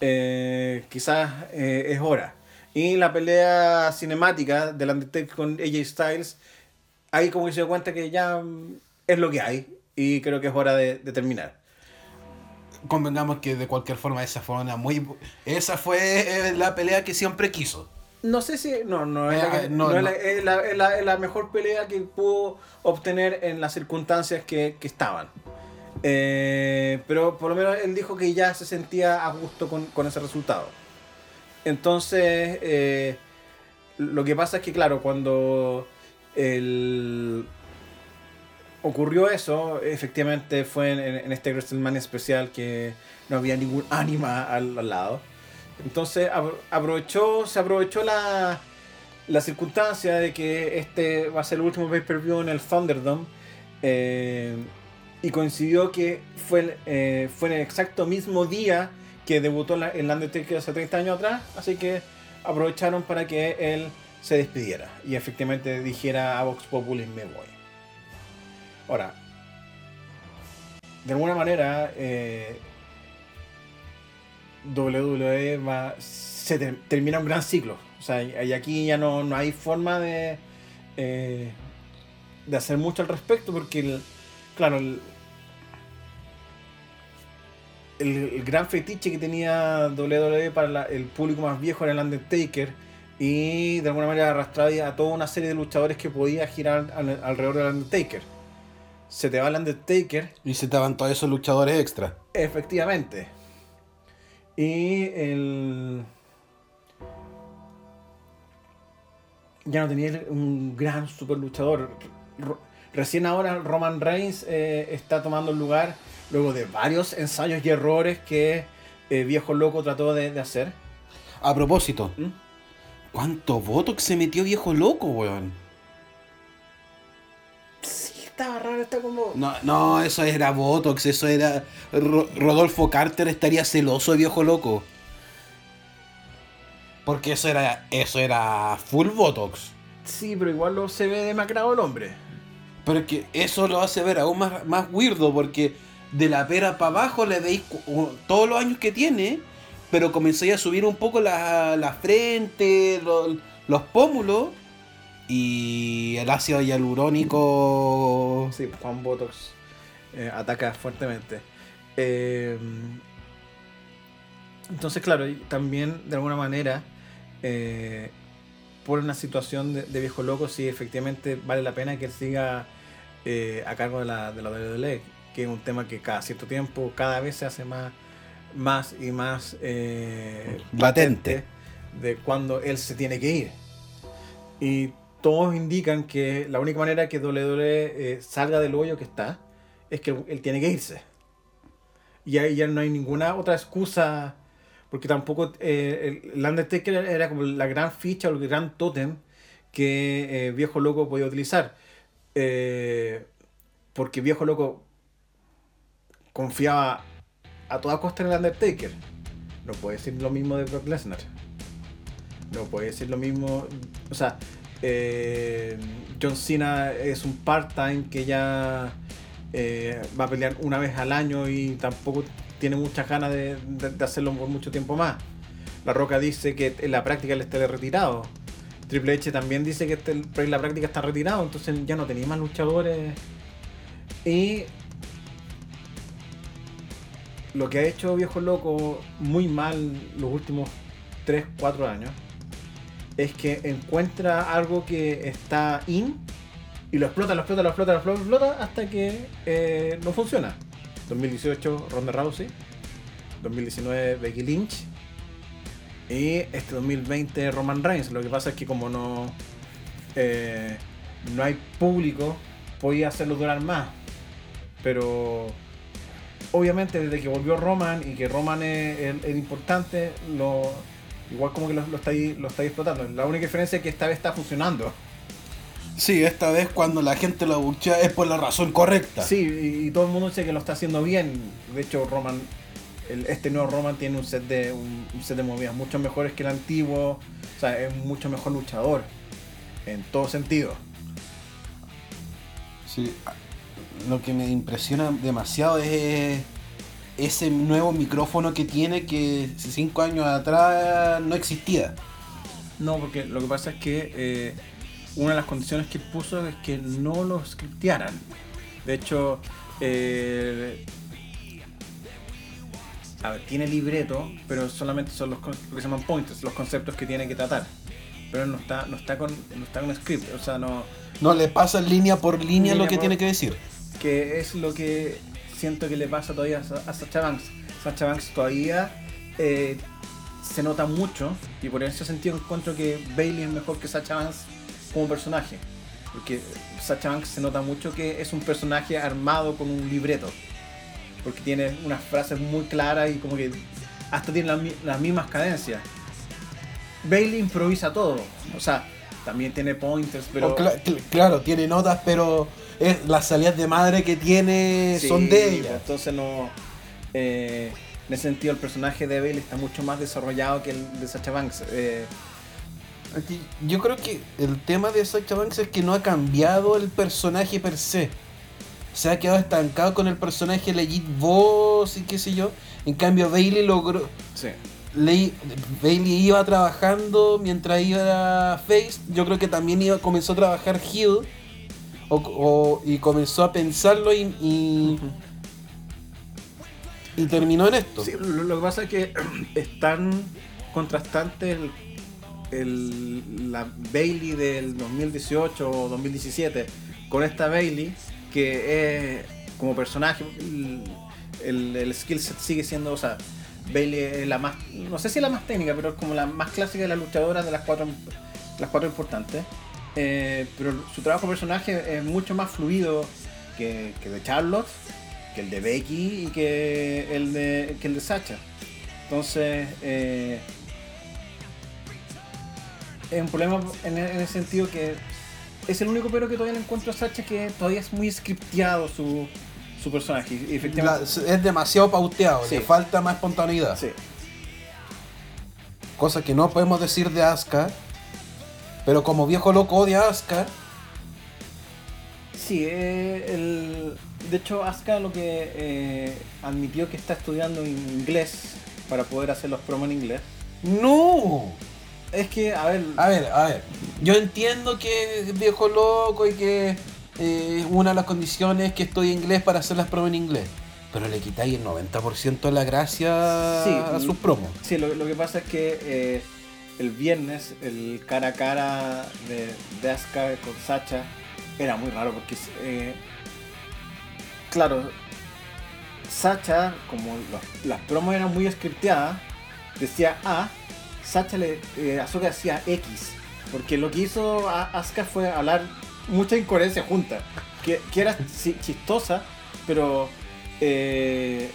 eh, quizás eh, es hora. Y la pelea cinemática del Undertaker con AJ Styles, ahí como que se dio cuenta que ya mm, es lo que hay. Y creo que es hora de, de terminar. Convengamos que de cualquier forma esa fue una muy. Esa fue la pelea que siempre quiso. No sé si. No, no, es, la, que- no, no es no. la- es la- es la- es la mejor pelea que pudo obtener en las circunstancias que, que estaban. Eh, pero por lo menos él dijo que ya se sentía a gusto con, con ese resultado. Entonces, eh, lo que pasa es que, claro, cuando el, ocurrió eso, efectivamente fue en, en este WrestleMania especial que no había ningún ánima al, al lado. Entonces apro- aprovechó, se aprovechó la, la circunstancia de que este va a ser el último pay-per-view en el Thunderdome eh, y coincidió que fue, eh, fue en el exacto mismo día que debutó la- el Undertaker hace 30 años atrás, así que aprovecharon para que él se despidiera y efectivamente dijera a Vox Populi me voy. Ahora, de alguna manera, eh, WWE va, se ter- termina un gran ciclo. O sea, y aquí ya no, no hay forma de, eh, de hacer mucho al respecto porque, el- claro, el, el, el gran fetiche que tenía WWE para la- el público más viejo era el Undertaker y de alguna manera arrastraba a toda una serie de luchadores que podía girar al- alrededor del Undertaker. Se te va el Undertaker Y se estaban todos esos luchadores extra. Efectivamente. Y el. Ya no tenía un gran super luchador. Recién ahora Roman Reigns eh, está tomando el lugar luego de varios ensayos y errores que eh, Viejo Loco trató de, de hacer. A propósito, ¿Mm? ¿cuánto Botox se metió viejo loco, weón? Estaba raro, está como. No, no, eso era Botox, eso era... Ro- Rodolfo Carter estaría celoso viejo loco. Porque eso era, eso era full Botox. Sí, pero igual lo se ve demacrado el hombre. Pero es que eso lo hace ver aún más, más weirdo porque de la pera para abajo le veis todos los años que tiene, pero comenzáis a subir un poco la, la frente, lo- los pómulos y el ácido hialurónico. Sí, Juan Botox eh, ataca fuertemente. Eh, entonces, claro, también de alguna manera, eh, por una situación de, de viejo loco, sí, efectivamente vale la pena que él siga eh, a cargo de la, de la WWE, que es un tema que cada cierto tiempo, cada vez se hace más, más y más Latente. de cuando él se tiene que ir. Y todos indican que la única manera que WWE eh, salga del hoyo que está es que él tiene que irse. Y ahí ya no hay ninguna otra excusa, porque tampoco eh, el Undertaker era como la gran ficha o el gran tótem que eh, Viejo Loco podía utilizar. Eh, porque Viejo Loco confiaba a toda costa en el Undertaker. No puede decir lo mismo de Brock Lesnar. No puede decir lo mismo. O sea, eh, John Cena es un part-time que ya eh, va a pelear una vez al año y tampoco tiene muchas ganas de, hacerlo por mucho tiempo más. La Roca dice que en la práctica él está retirado. Triple H también dice que este- en la práctica está retirado, entonces ya no tenía más luchadores. Y lo que ha hecho Viejo Loco muy mal los últimos 3, 4 años es que encuentra algo que está in y lo explota, lo explota, lo explota, lo explota, lo explota hasta que eh, no funciona. 2018 Ronda Rousey, 2019 Becky Lynch y este 2020 Roman Reigns. Lo que pasa es que como no eh, no hay público, podía hacerlo durar más. Pero obviamente desde que volvió Roman y que Roman es el, el importante, lo, igual como que lo, lo está ahí- lo está explotando. La única diferencia es que esta vez está funcionando. Sí, esta vez cuando la gente lo buchea es por la razón correcta. Sí, y, y todo el mundo dice que lo está haciendo bien. De hecho, Roman, el- este nuevo Roman tiene un set de un, un set de movidas mucho mejores que el antiguo. O sea, es mucho mejor luchador. En todo sentido. Sí, Lo que me impresiona demasiado es ese nuevo micrófono que tiene que cinco años atrás no existía. No, porque lo que pasa es que eh, una de las condiciones que puso es que no lo scriptearan. De hecho, eh, a ver, tiene libreto, pero solamente son los lo que se llaman pointers, los conceptos que tiene que tratar. Pero no está, no está con, no está con script, o sea, no, No le pasa línea por línea, lo que por- tiene que decir. que es lo que siento que le pasa todavía a, Sa- a Sacha Banks. Sacha Banks todavía eh, se nota mucho y por ese sentido encuentro que Bailey es mejor que Sacha Banks como personaje. Porque Sacha Banks se nota mucho que es un personaje armado con un libreto. Porque tiene unas frases muy claras y como que hasta tiene las, las mismas cadencias. Bailey improvisa todo. O sea, también tiene pointers, pero. O cla- cl- claro, tiene notas, pero es, las salidas de madre que tiene Sí, son de ella. Entonces no. eh, en ese sentido el personaje de Bailey está mucho más desarrollado que el de Sacha Banks. Eh, Aquí, Yo creo que el tema de Sacha Banks es que no ha cambiado el personaje per se. Se ha quedado estancado con el personaje legit voz y qué sé yo. En cambio, Bailey logró. sí. Bailey iba trabajando mientras iba a Face. Yo creo que también iba, comenzó a trabajar Hill. Y comenzó a pensarlo y, terminó en esto. Sí, lo, que pasa es que es tan contrastante el, la Bailey del 2018 o 2017 con esta Bailey que es como personaje el, el, el skill set sigue siendo, o sea, Bailey es la más, no sé si es la más técnica, pero es como la más clásica de las luchadoras de las cuatro, las cuatro importantes. Eh, pero su trabajo personaje es mucho más fluido que, que de Charlotte, que el de Becky y que el de, que el de Sacha. Entonces, eh, es un problema en, en el sentido que es el único pero que todavía le encuentro a Sacha que todavía es muy scripteado su, su personaje. Y La- efectivamente, es demasiado pauteado, Sí. le falta más espontaneidad. sí. Cosa que no podemos decir de Asuka. Pero como viejo loco odia a Asuka. Sí, eh, el- de hecho Asuka lo que eh, admitió que está estudiando inglés para poder hacer los promos en inglés. ¡No! Es que, a ver, A ver, a ver. Yo entiendo que es viejo loco y que eh, una de las condiciones es que estoy inglés para hacer las promos en inglés. Pero le quitáis el 90% de la gracia Sí. a sus promos. sí, lo, lo que pasa es que eh, el viernes el cara a cara de, de Asuka con Sacha era muy raro porque, eh, claro, Sacha, como las promos eran muy scripteadas, decía A, Sacha le, eh, Asuka decía X, porque lo que hizo a- Asuka fue hablar mucha incoherencia junta, que, que era chi- chistosa, pero eh,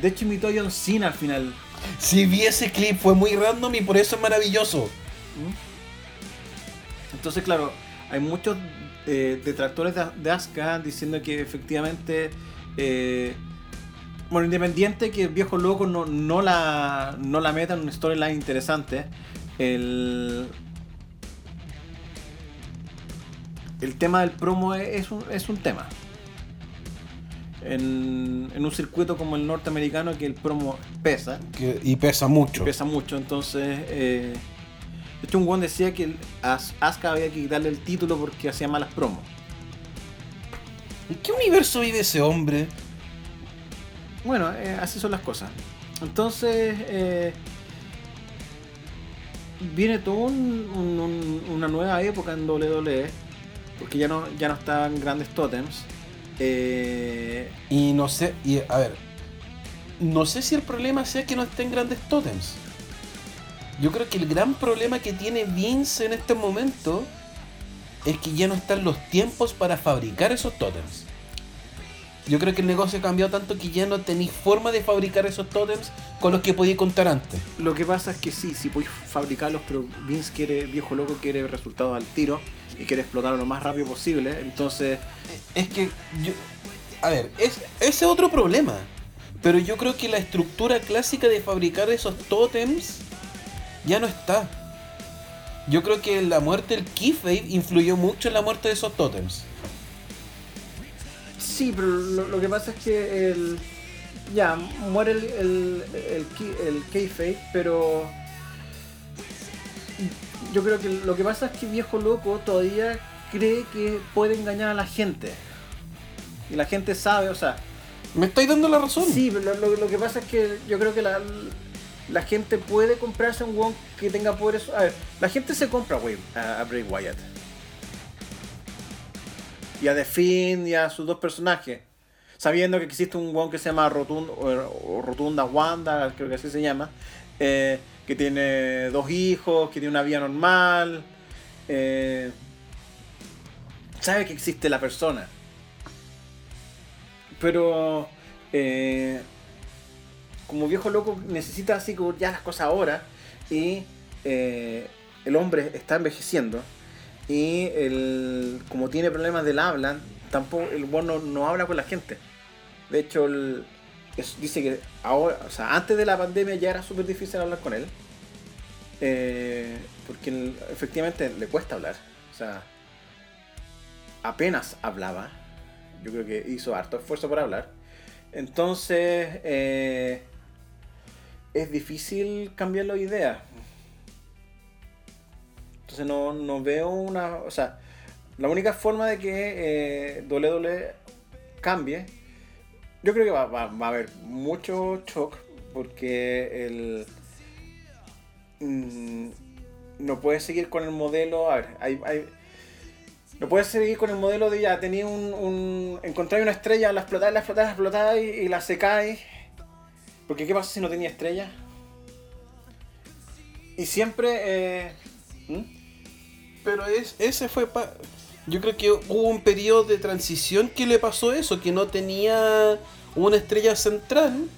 de hecho imitó a John Cena al final. Si vi ese clip fue muy random y por eso es maravilloso. Entonces, claro, hay muchos eh, detractores de, de Asuka diciendo que efectivamente, eh, bueno, independiente que el viejo loco no, no, la, no la meta en una storyline interesante, el, el tema del promo es, un, es un tema. En, en un circuito como el norteamericano que el promo pesa, Que- y pesa mucho. pesa mucho, entonces. eh, de hecho, un guan decía que el- a Asuka había que quitarle el título porque hacía malas promos. ¿En qué universo vive ese hombre? Bueno, eh, así son las cosas. Entonces, eh, viene toda un- un- un- una nueva época en WWE, porque ya no, ya no estaban grandes totems. Eh, Y no sé, y a ver, no sé si el problema sea que no estén grandes tótems. Yo creo que el gran problema que tiene Vince en este momento es que ya no están los tiempos para fabricar esos tótems. Yo creo que el negocio ha cambiado tanto que ya no tenéis forma de fabricar esos tótems con los que podíais contar antes. lo que pasa es que sí, sí podéis fabricarlos, pero Vince quiere, viejo loco, quiere resultados al tiro y quiere explotarlo lo más rápido posible. Entonces, Es que yo. A ver, es, ese es otro problema. Pero yo creo que la estructura clásica de fabricar esos tótems ya no está. Yo creo que la muerte del Keyfade influyó mucho en la muerte de esos tótems. Sí, pero lo, que pasa es que el. Ya, muere el, el, el, pero. Yo creo que lo que pasa es que viejo loco todavía cree que puede engañar a la gente. Y la gente sabe, o sea. ¿Me estáis dando la razón? Sí, pero lo, lo- lo que pasa es que yo creo que la, la gente puede comprarse un one que tenga poderes. A ver, la gente se compra, güey, a, a Bray Wyatt. Y a The Fiend y a sus dos personajes. Sabiendo que existe un one que se llama Rotunda, o, o Rotunda Wanda, creo que así se llama. eh, que tiene dos hijos, que tiene una vida normal. eh, sabe que existe la persona. Pero eh, como viejo loco necesita así ya las cosas ahora y eh, el hombre está envejeciendo y el, como tiene problemas del habla, tampoco el bueno no, habla con la gente. De hecho, el, dice que ahora, o sea, antes de la pandemia ya era súper difícil hablar con él. Eh, porque efectivamente le cuesta hablar. O sea, apenas hablaba. Yo creo que hizo harto esfuerzo para hablar. Entonces, eh, es difícil cambiar la idea. Entonces no, veo una... O sea, la única forma de que eh, WWE cambie, yo creo que va, a haber mucho shock porque el... Mm, no puedes seguir con el modelo... A ver, hay, hay no puedes seguir con el modelo de ya, tenía un, un una estrella, la explotáis, la explotáis, la explotáis y, la secáis. Porque ¿qué pasa si no tenía estrella? Y siempre... Eh, ¿Mm? Pero es, ese fue... Yo creo que hubo un periodo de transición que le pasó eso, que no tenía una estrella central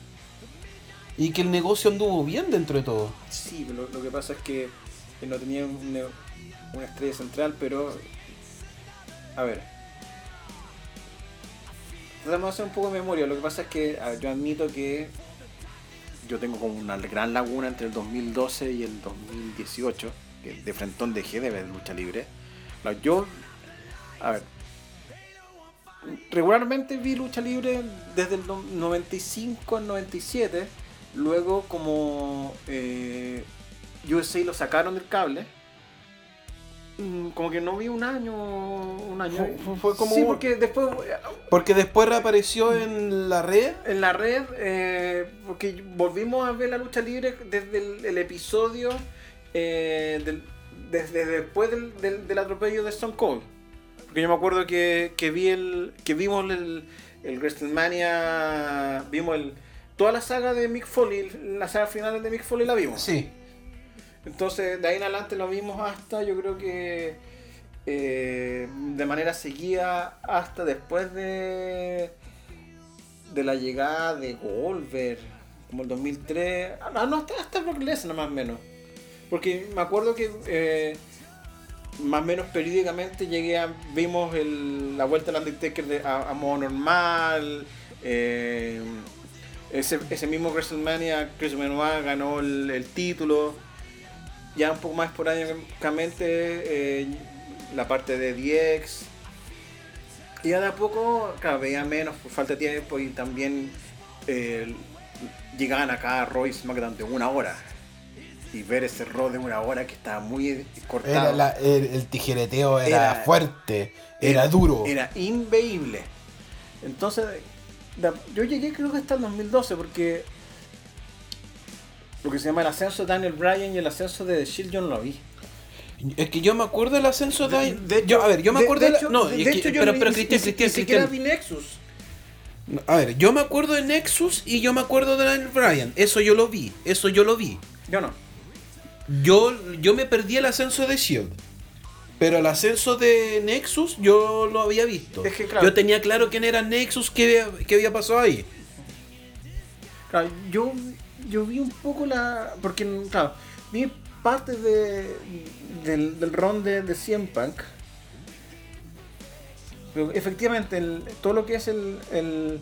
y que el negocio anduvo bien dentro de todo. Sí, lo, lo que pasa es que no tenía una estrella central, pero a ver. Tratamos de hacer un poco de memoria. Lo que pasa es que yo admito que yo tengo como una gran laguna entre el 2012 y el 2018. Que de frentón dejé de ver lucha libre. yo, a ver, regularmente vi lucha libre desde el 95 al 97. Luego, como eh, USA lo sacaron del cable. Mm, como que no vi un año un año. Fue, como sí porque después porque después reapareció en la red. En la red eh, porque volvimos a ver la lucha libre desde el, episodio eh, desde después del, del, atropello de Stone Cold porque yo me acuerdo que, que vi el que vimos el, el WrestleMania vimos el toda la saga de Mick Foley la saga final de Mick Foley la vimos sí entonces, de ahí en adelante lo vimos hasta, yo creo que eh, de manera seguida, hasta después de, de la llegada de Goldberg, como el 2003. Ah, no, hasta, hasta Brock Lesnar más o menos. Porque me acuerdo que eh, más o menos periódicamente llegué a, vimos la vuelta del Undertaker a, modo normal. Eh, ese, mismo WrestleMania, Chris Benoit ganó el título ya un poco más esporádicamente eh, la parte de DX. Y ya de a poco, claro, veía menos por falta de tiempo y también eh, llegaban acá a Royce SmackDown de una hora. Y ver ese rol de una hora que estaba muy cortado. el, tijereteo era, fuerte, era, duro. Era inveíble. Entonces, yo llegué creo que hasta el 2012 porque lo que se llama el ascenso de Daniel Bryan y el ascenso de The Shield yo no lo vi. Es que yo me acuerdo del ascenso de, de, yo, a ver, yo me acuerdo de, hecho, no, de hecho, yo pero, pero Cristian, Cristian, Cristian. vi Nexus. A ver, yo me acuerdo de Nexus y yo me acuerdo de Daniel Bryan. Eso yo lo vi, eso yo lo vi. Yo no. Yo, yo me perdí el ascenso de Shield. Pero el ascenso de Nexus yo lo había visto. Es que, claro, yo tenía claro quién era Nexus, qué, qué había pasado ahí. Claro, yo yo vi un poco la. Porque, claro, vi parte de, del, del ron de, de CM Punk. Pero efectivamente, todo lo que es el, el,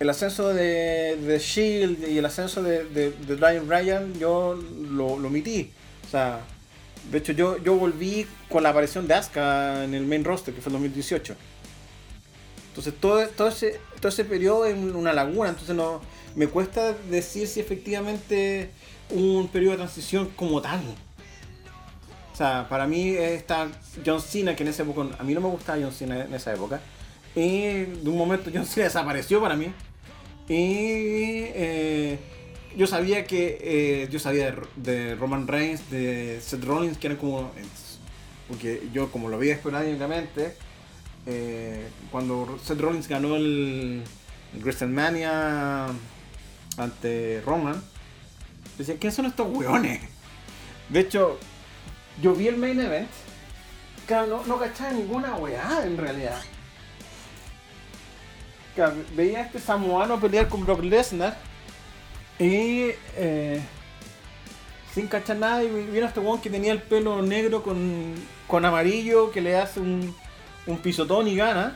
el ascenso de, de, Shield y el ascenso de, de, de Ryan, yo lo, lo omití. O sea, de hecho, yo, yo volví con la aparición de Asuka en el main roster, que fue en 2018. Entonces, todo, todo, ese, todo ese periodo es una laguna, entonces no me cuesta decir si efectivamente un periodo de transición como tal. O sea, para mí está John Cena, que en esa época, a mí no me gustaba John Cena en esa época. Y de un momento John Cena desapareció para mí. Y eh, yo sabía que eh, yo sabía de, Roman Reigns, de Seth Rollins, que eran como. Porque yo, como lo vi esporádicamente, eh, cuando Seth Rollins ganó el, el WrestleMania ante Roman, decía, ¿quiénes son estos weones? De hecho, yo vi el main event Claro, no, no cachaba ninguna weá en realidad. Claro, veía a este samoano pelear con Brock Lesnar y eh, sin cachar nada y vino este weón que tenía el pelo negro con, con amarillo que le hace un, un pisotón y gana.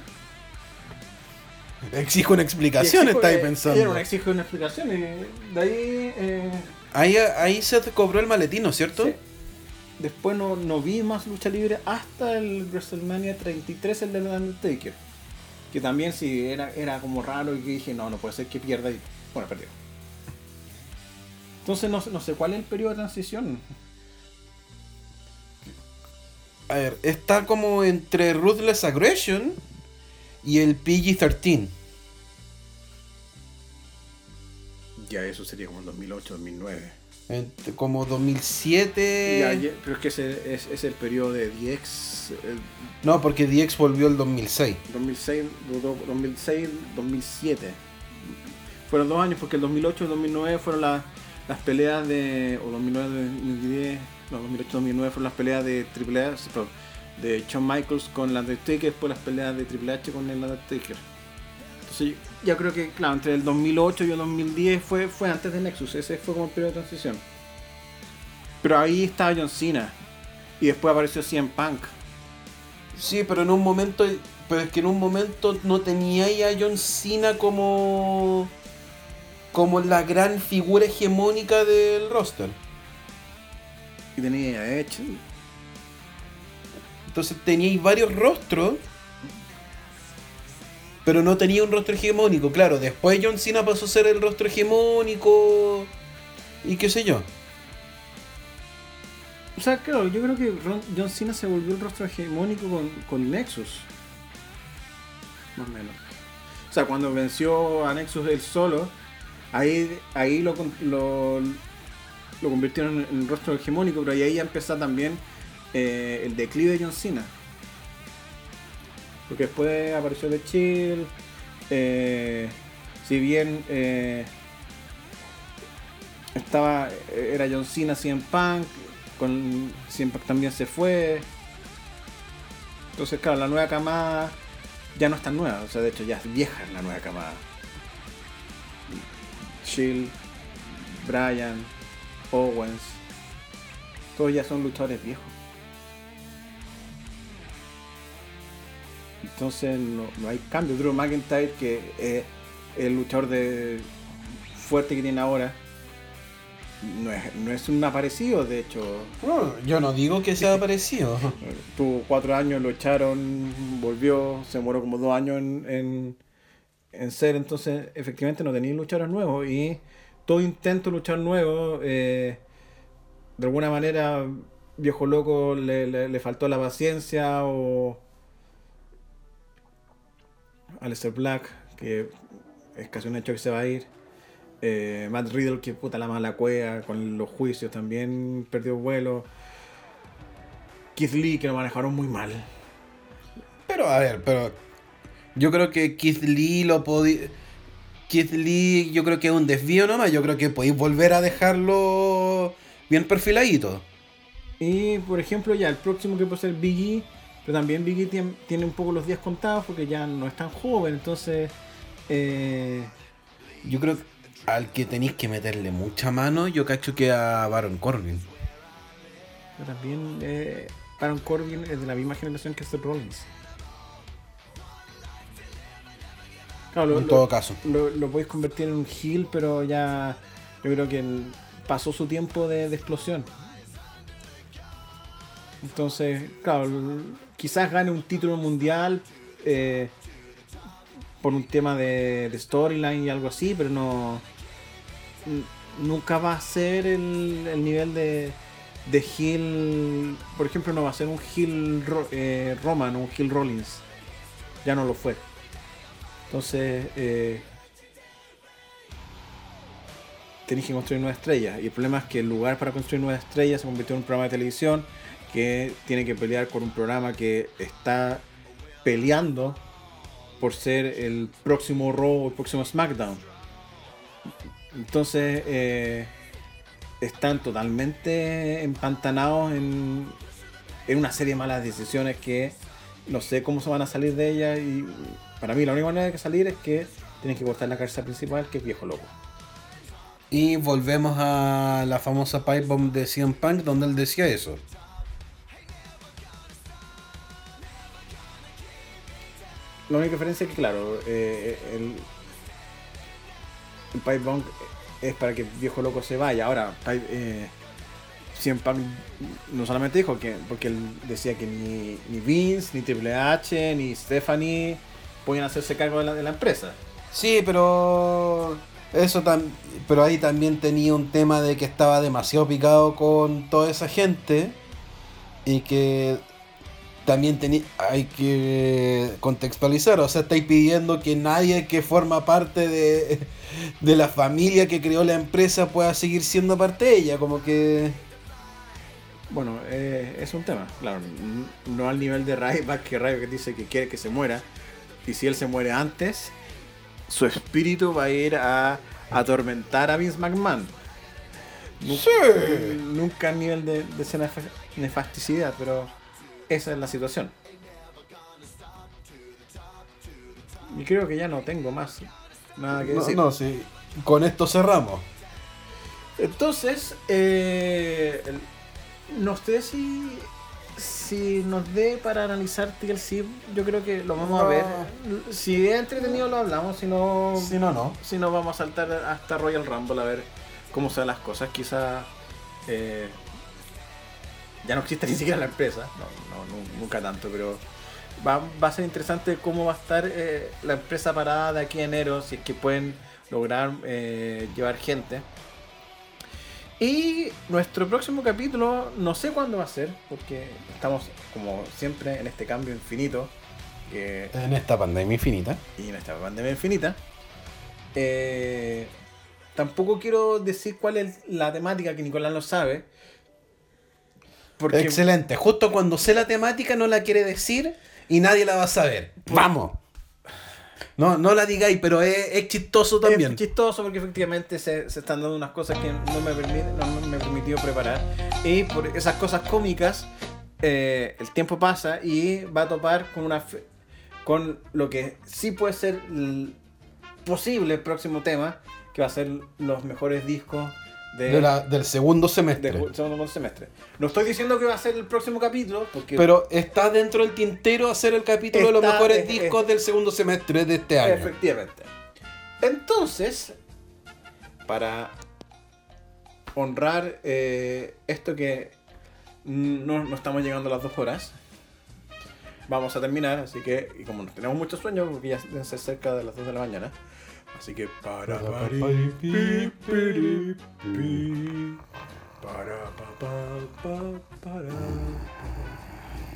Exijo una explicación, exijo- estáis eh, pensando. Era una exijo una explicación y de ahí... eh, Ahí, ahí se cobró el maletino, ¿cierto? Sí. Después no, no vi más lucha libre hasta el WrestleMania 33, el del Undertaker. Que también sí, era, era como raro y que dije, no, no puede ser que pierda. Y bueno, perdió. Entonces no, sé- no sé cuál es el periodo de transición. A ver, está como entre Ruthless Aggression y el PG-13. Ya eso sería como en 2008, 2009. Como 2007. pero es que ese es, es el periodo de DX. el No, porque DX volvió el 2006. 2006, do- 2006, 2007. Fueron dos años porque el 2008 y el 2009 fueron la- las peleas de. O 2009, 2010. No, 2008 2009 fueron las peleas de Triple H. De Shawn Michaels con el Undertaker. Después las peleas de Triple H con el Undertaker. Entonces yo, yo creo que, claro, entre el 2008 y el 2010 fue, fue antes de Nexus. Ese fue como el periodo de transición. Pero ahí estaba John Cena. Y después apareció CM Punk. Sí, pero en un momento. Pero es que en un momento no tenía ya a John Cena como. como la gran figura hegemónica del roster. Y tenía a Edge. Entonces teníais varios rostros. Pero no tenía un rostro hegemónico. Claro, después John Cena pasó a ser el rostro hegemónico. Y qué sé yo. O sea, claro, yo creo que John Cena se volvió el rostro hegemónico con, con Nexus. Más o menos. O sea, cuando venció a Nexus él solo, ahí, ahí lo, lo, lo convirtieron en, en rostro hegemónico, pero ahí ya empezó también eh, el declive de John Cena. Porque después apareció The Chill. eh, si bien eh, estaba era John Cena, CM Punk, con CM Punk también se fue. Entonces, claro, la nueva camada ya no es tan nueva, o sea, de hecho ya es vieja la nueva camada. Shield, Bryan, Owens, todos ya son luchadores viejos. Entonces no, no hay cambio. Drew McIntyre, que es el luchador de fuerte que tiene ahora, no es, no es un aparecido, de hecho. No, yo no digo que sea parecido. Tuvo cuatro años, lo echaron, volvió, se demoró como dos años en, en, en ser, entonces efectivamente no tenía luchadores nuevos y todo intento de luchar nuevo, eh, de alguna manera, viejo loco le, le, le faltó la paciencia o Aleister Black, que es casi un hecho que se va a ir. Eh, Matt Riddle, que puta la mala cueva con los juicios, también perdió vuelo. Keith Lee, que lo manejaron muy mal. Pero a ver, pero. Yo creo que Keith Lee lo podía. Keith Lee, yo creo que es un desvío nomás. Yo creo que podéis volver a dejarlo bien perfiladito. Y por ejemplo, ya el próximo que puede ser Biggie, pero también Biggie tiene, tiene un poco los días contados porque ya no es tan joven, entonces. eh, Yo creo que al que tenéis que meterle mucha mano, yo cacho que a Baron Corbin. pero también eh, Baron Corbin es de la misma generación que Seth Rollins. Claro, lo, En lo- todo caso. lo, lo podéis convertir en un heel, pero ya yo creo que pasó su tiempo de, de explosión. Entonces, claro, quizás gane un título mundial eh, por un tema de, storyline y algo así, pero no. Nunca va a ser el, el nivel de, de heel. Por ejemplo, no va a ser un Ro- eh, Roman o un heel Rollins. Ya no lo fue. Entonces, eh, tenéis que construir nuevas estrellas. Y el problema es que el lugar para construir nuevas estrellas se convirtió en un programa de televisión que tiene que pelear con un programa que está peleando por ser el próximo Raw o el próximo SmackDown. Entonces, eh, están totalmente empantanados en, en una serie de malas decisiones que no sé cómo se van a salir de ella y para mí la única manera de salir es que tienen que cortar la cabeza principal que es viejo loco. Y volvemos a la famosa pipe bomb de CM Punk donde él decía eso. La única diferencia es que, claro, eh, el, el pipe bomb es para que el viejo loco se vaya. Ahora, Pipe, eh, no solamente dijo que, porque él decía que ni, ni Vince, ni Triple H, ni Stephanie podían hacerse cargo de la, de la empresa. Sí, pero eso tam pero ahí también tenía un tema de que estaba demasiado picado con toda esa gente y que también hay que contextualizar, o sea, estáis pidiendo que nadie que forma parte de, de la familia que creó la empresa pueda seguir siendo parte de ella, como que Bueno, eh, es un tema, claro. No al nivel de Ryback, que Ryback dice que quiere que se muera. Y si él se muere antes, su espíritu va a ir a atormentar a Vince McMahon. Nu- Nunca al nivel de, de esa nefasticidad, pero esa es la situación. Y creo que ya no tengo más nada que no, decir. no, sí, con esto cerramos. Entonces, eh, no sé si, si nos dé para analizar TLC. Yo creo que lo vamos a ver. Si es entretenido, lo hablamos. Si no, Si no, no. si no vamos a saltar hasta Royal Rumble a ver cómo se dan las cosas. Quizá eh, ya no existe ni siquiera la empresa. No, no, nu- nunca tanto, pero va, va a ser interesante cómo va a estar eh, la empresa parada de aquí a enero. Si es que pueden lograr eh, llevar gente. Y nuestro próximo capítulo, no sé cuándo va a ser, porque estamos como siempre en este cambio infinito. que En esta pandemia infinita. y en esta pandemia infinita. Eh, tampoco quiero decir cuál es la temática que Nicolás lo sabe. Porque Excelente. Justo cuando sé la temática no la quiere decir y nadie la va a saber. Vamos. No, no la digáis, pero es, es chistoso también. es chistoso porque efectivamente se, se están dando unas cosas que no me, permite, no me he permitido preparar. Y por esas cosas cómicas, eh, el tiempo pasa y va a topar con una fe- con lo que sí puede ser posible el próximo tema, que va a ser los mejores discos de, De la- del segundo semestre. del segundo semestre. No estoy diciendo que va a ser el próximo capítulo, porque Pero está dentro del tintero hacer el capítulo de los Está- mejores es- discos del segundo semestre de este año. Efectivamente. Entonces, para honrar eh, esto que no, no estamos llegando a las dos horas, vamos a terminar. Así que, y como tenemos mucho sueño, porque ya deben ser cerca de las 2 de la mañana, así que para. para, pa, pa, pa, para.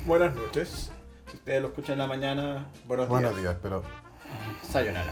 Buenas noches. Si ustedes lo escuchan en la mañana, buenos, Buenos días. días, pero Sayonara.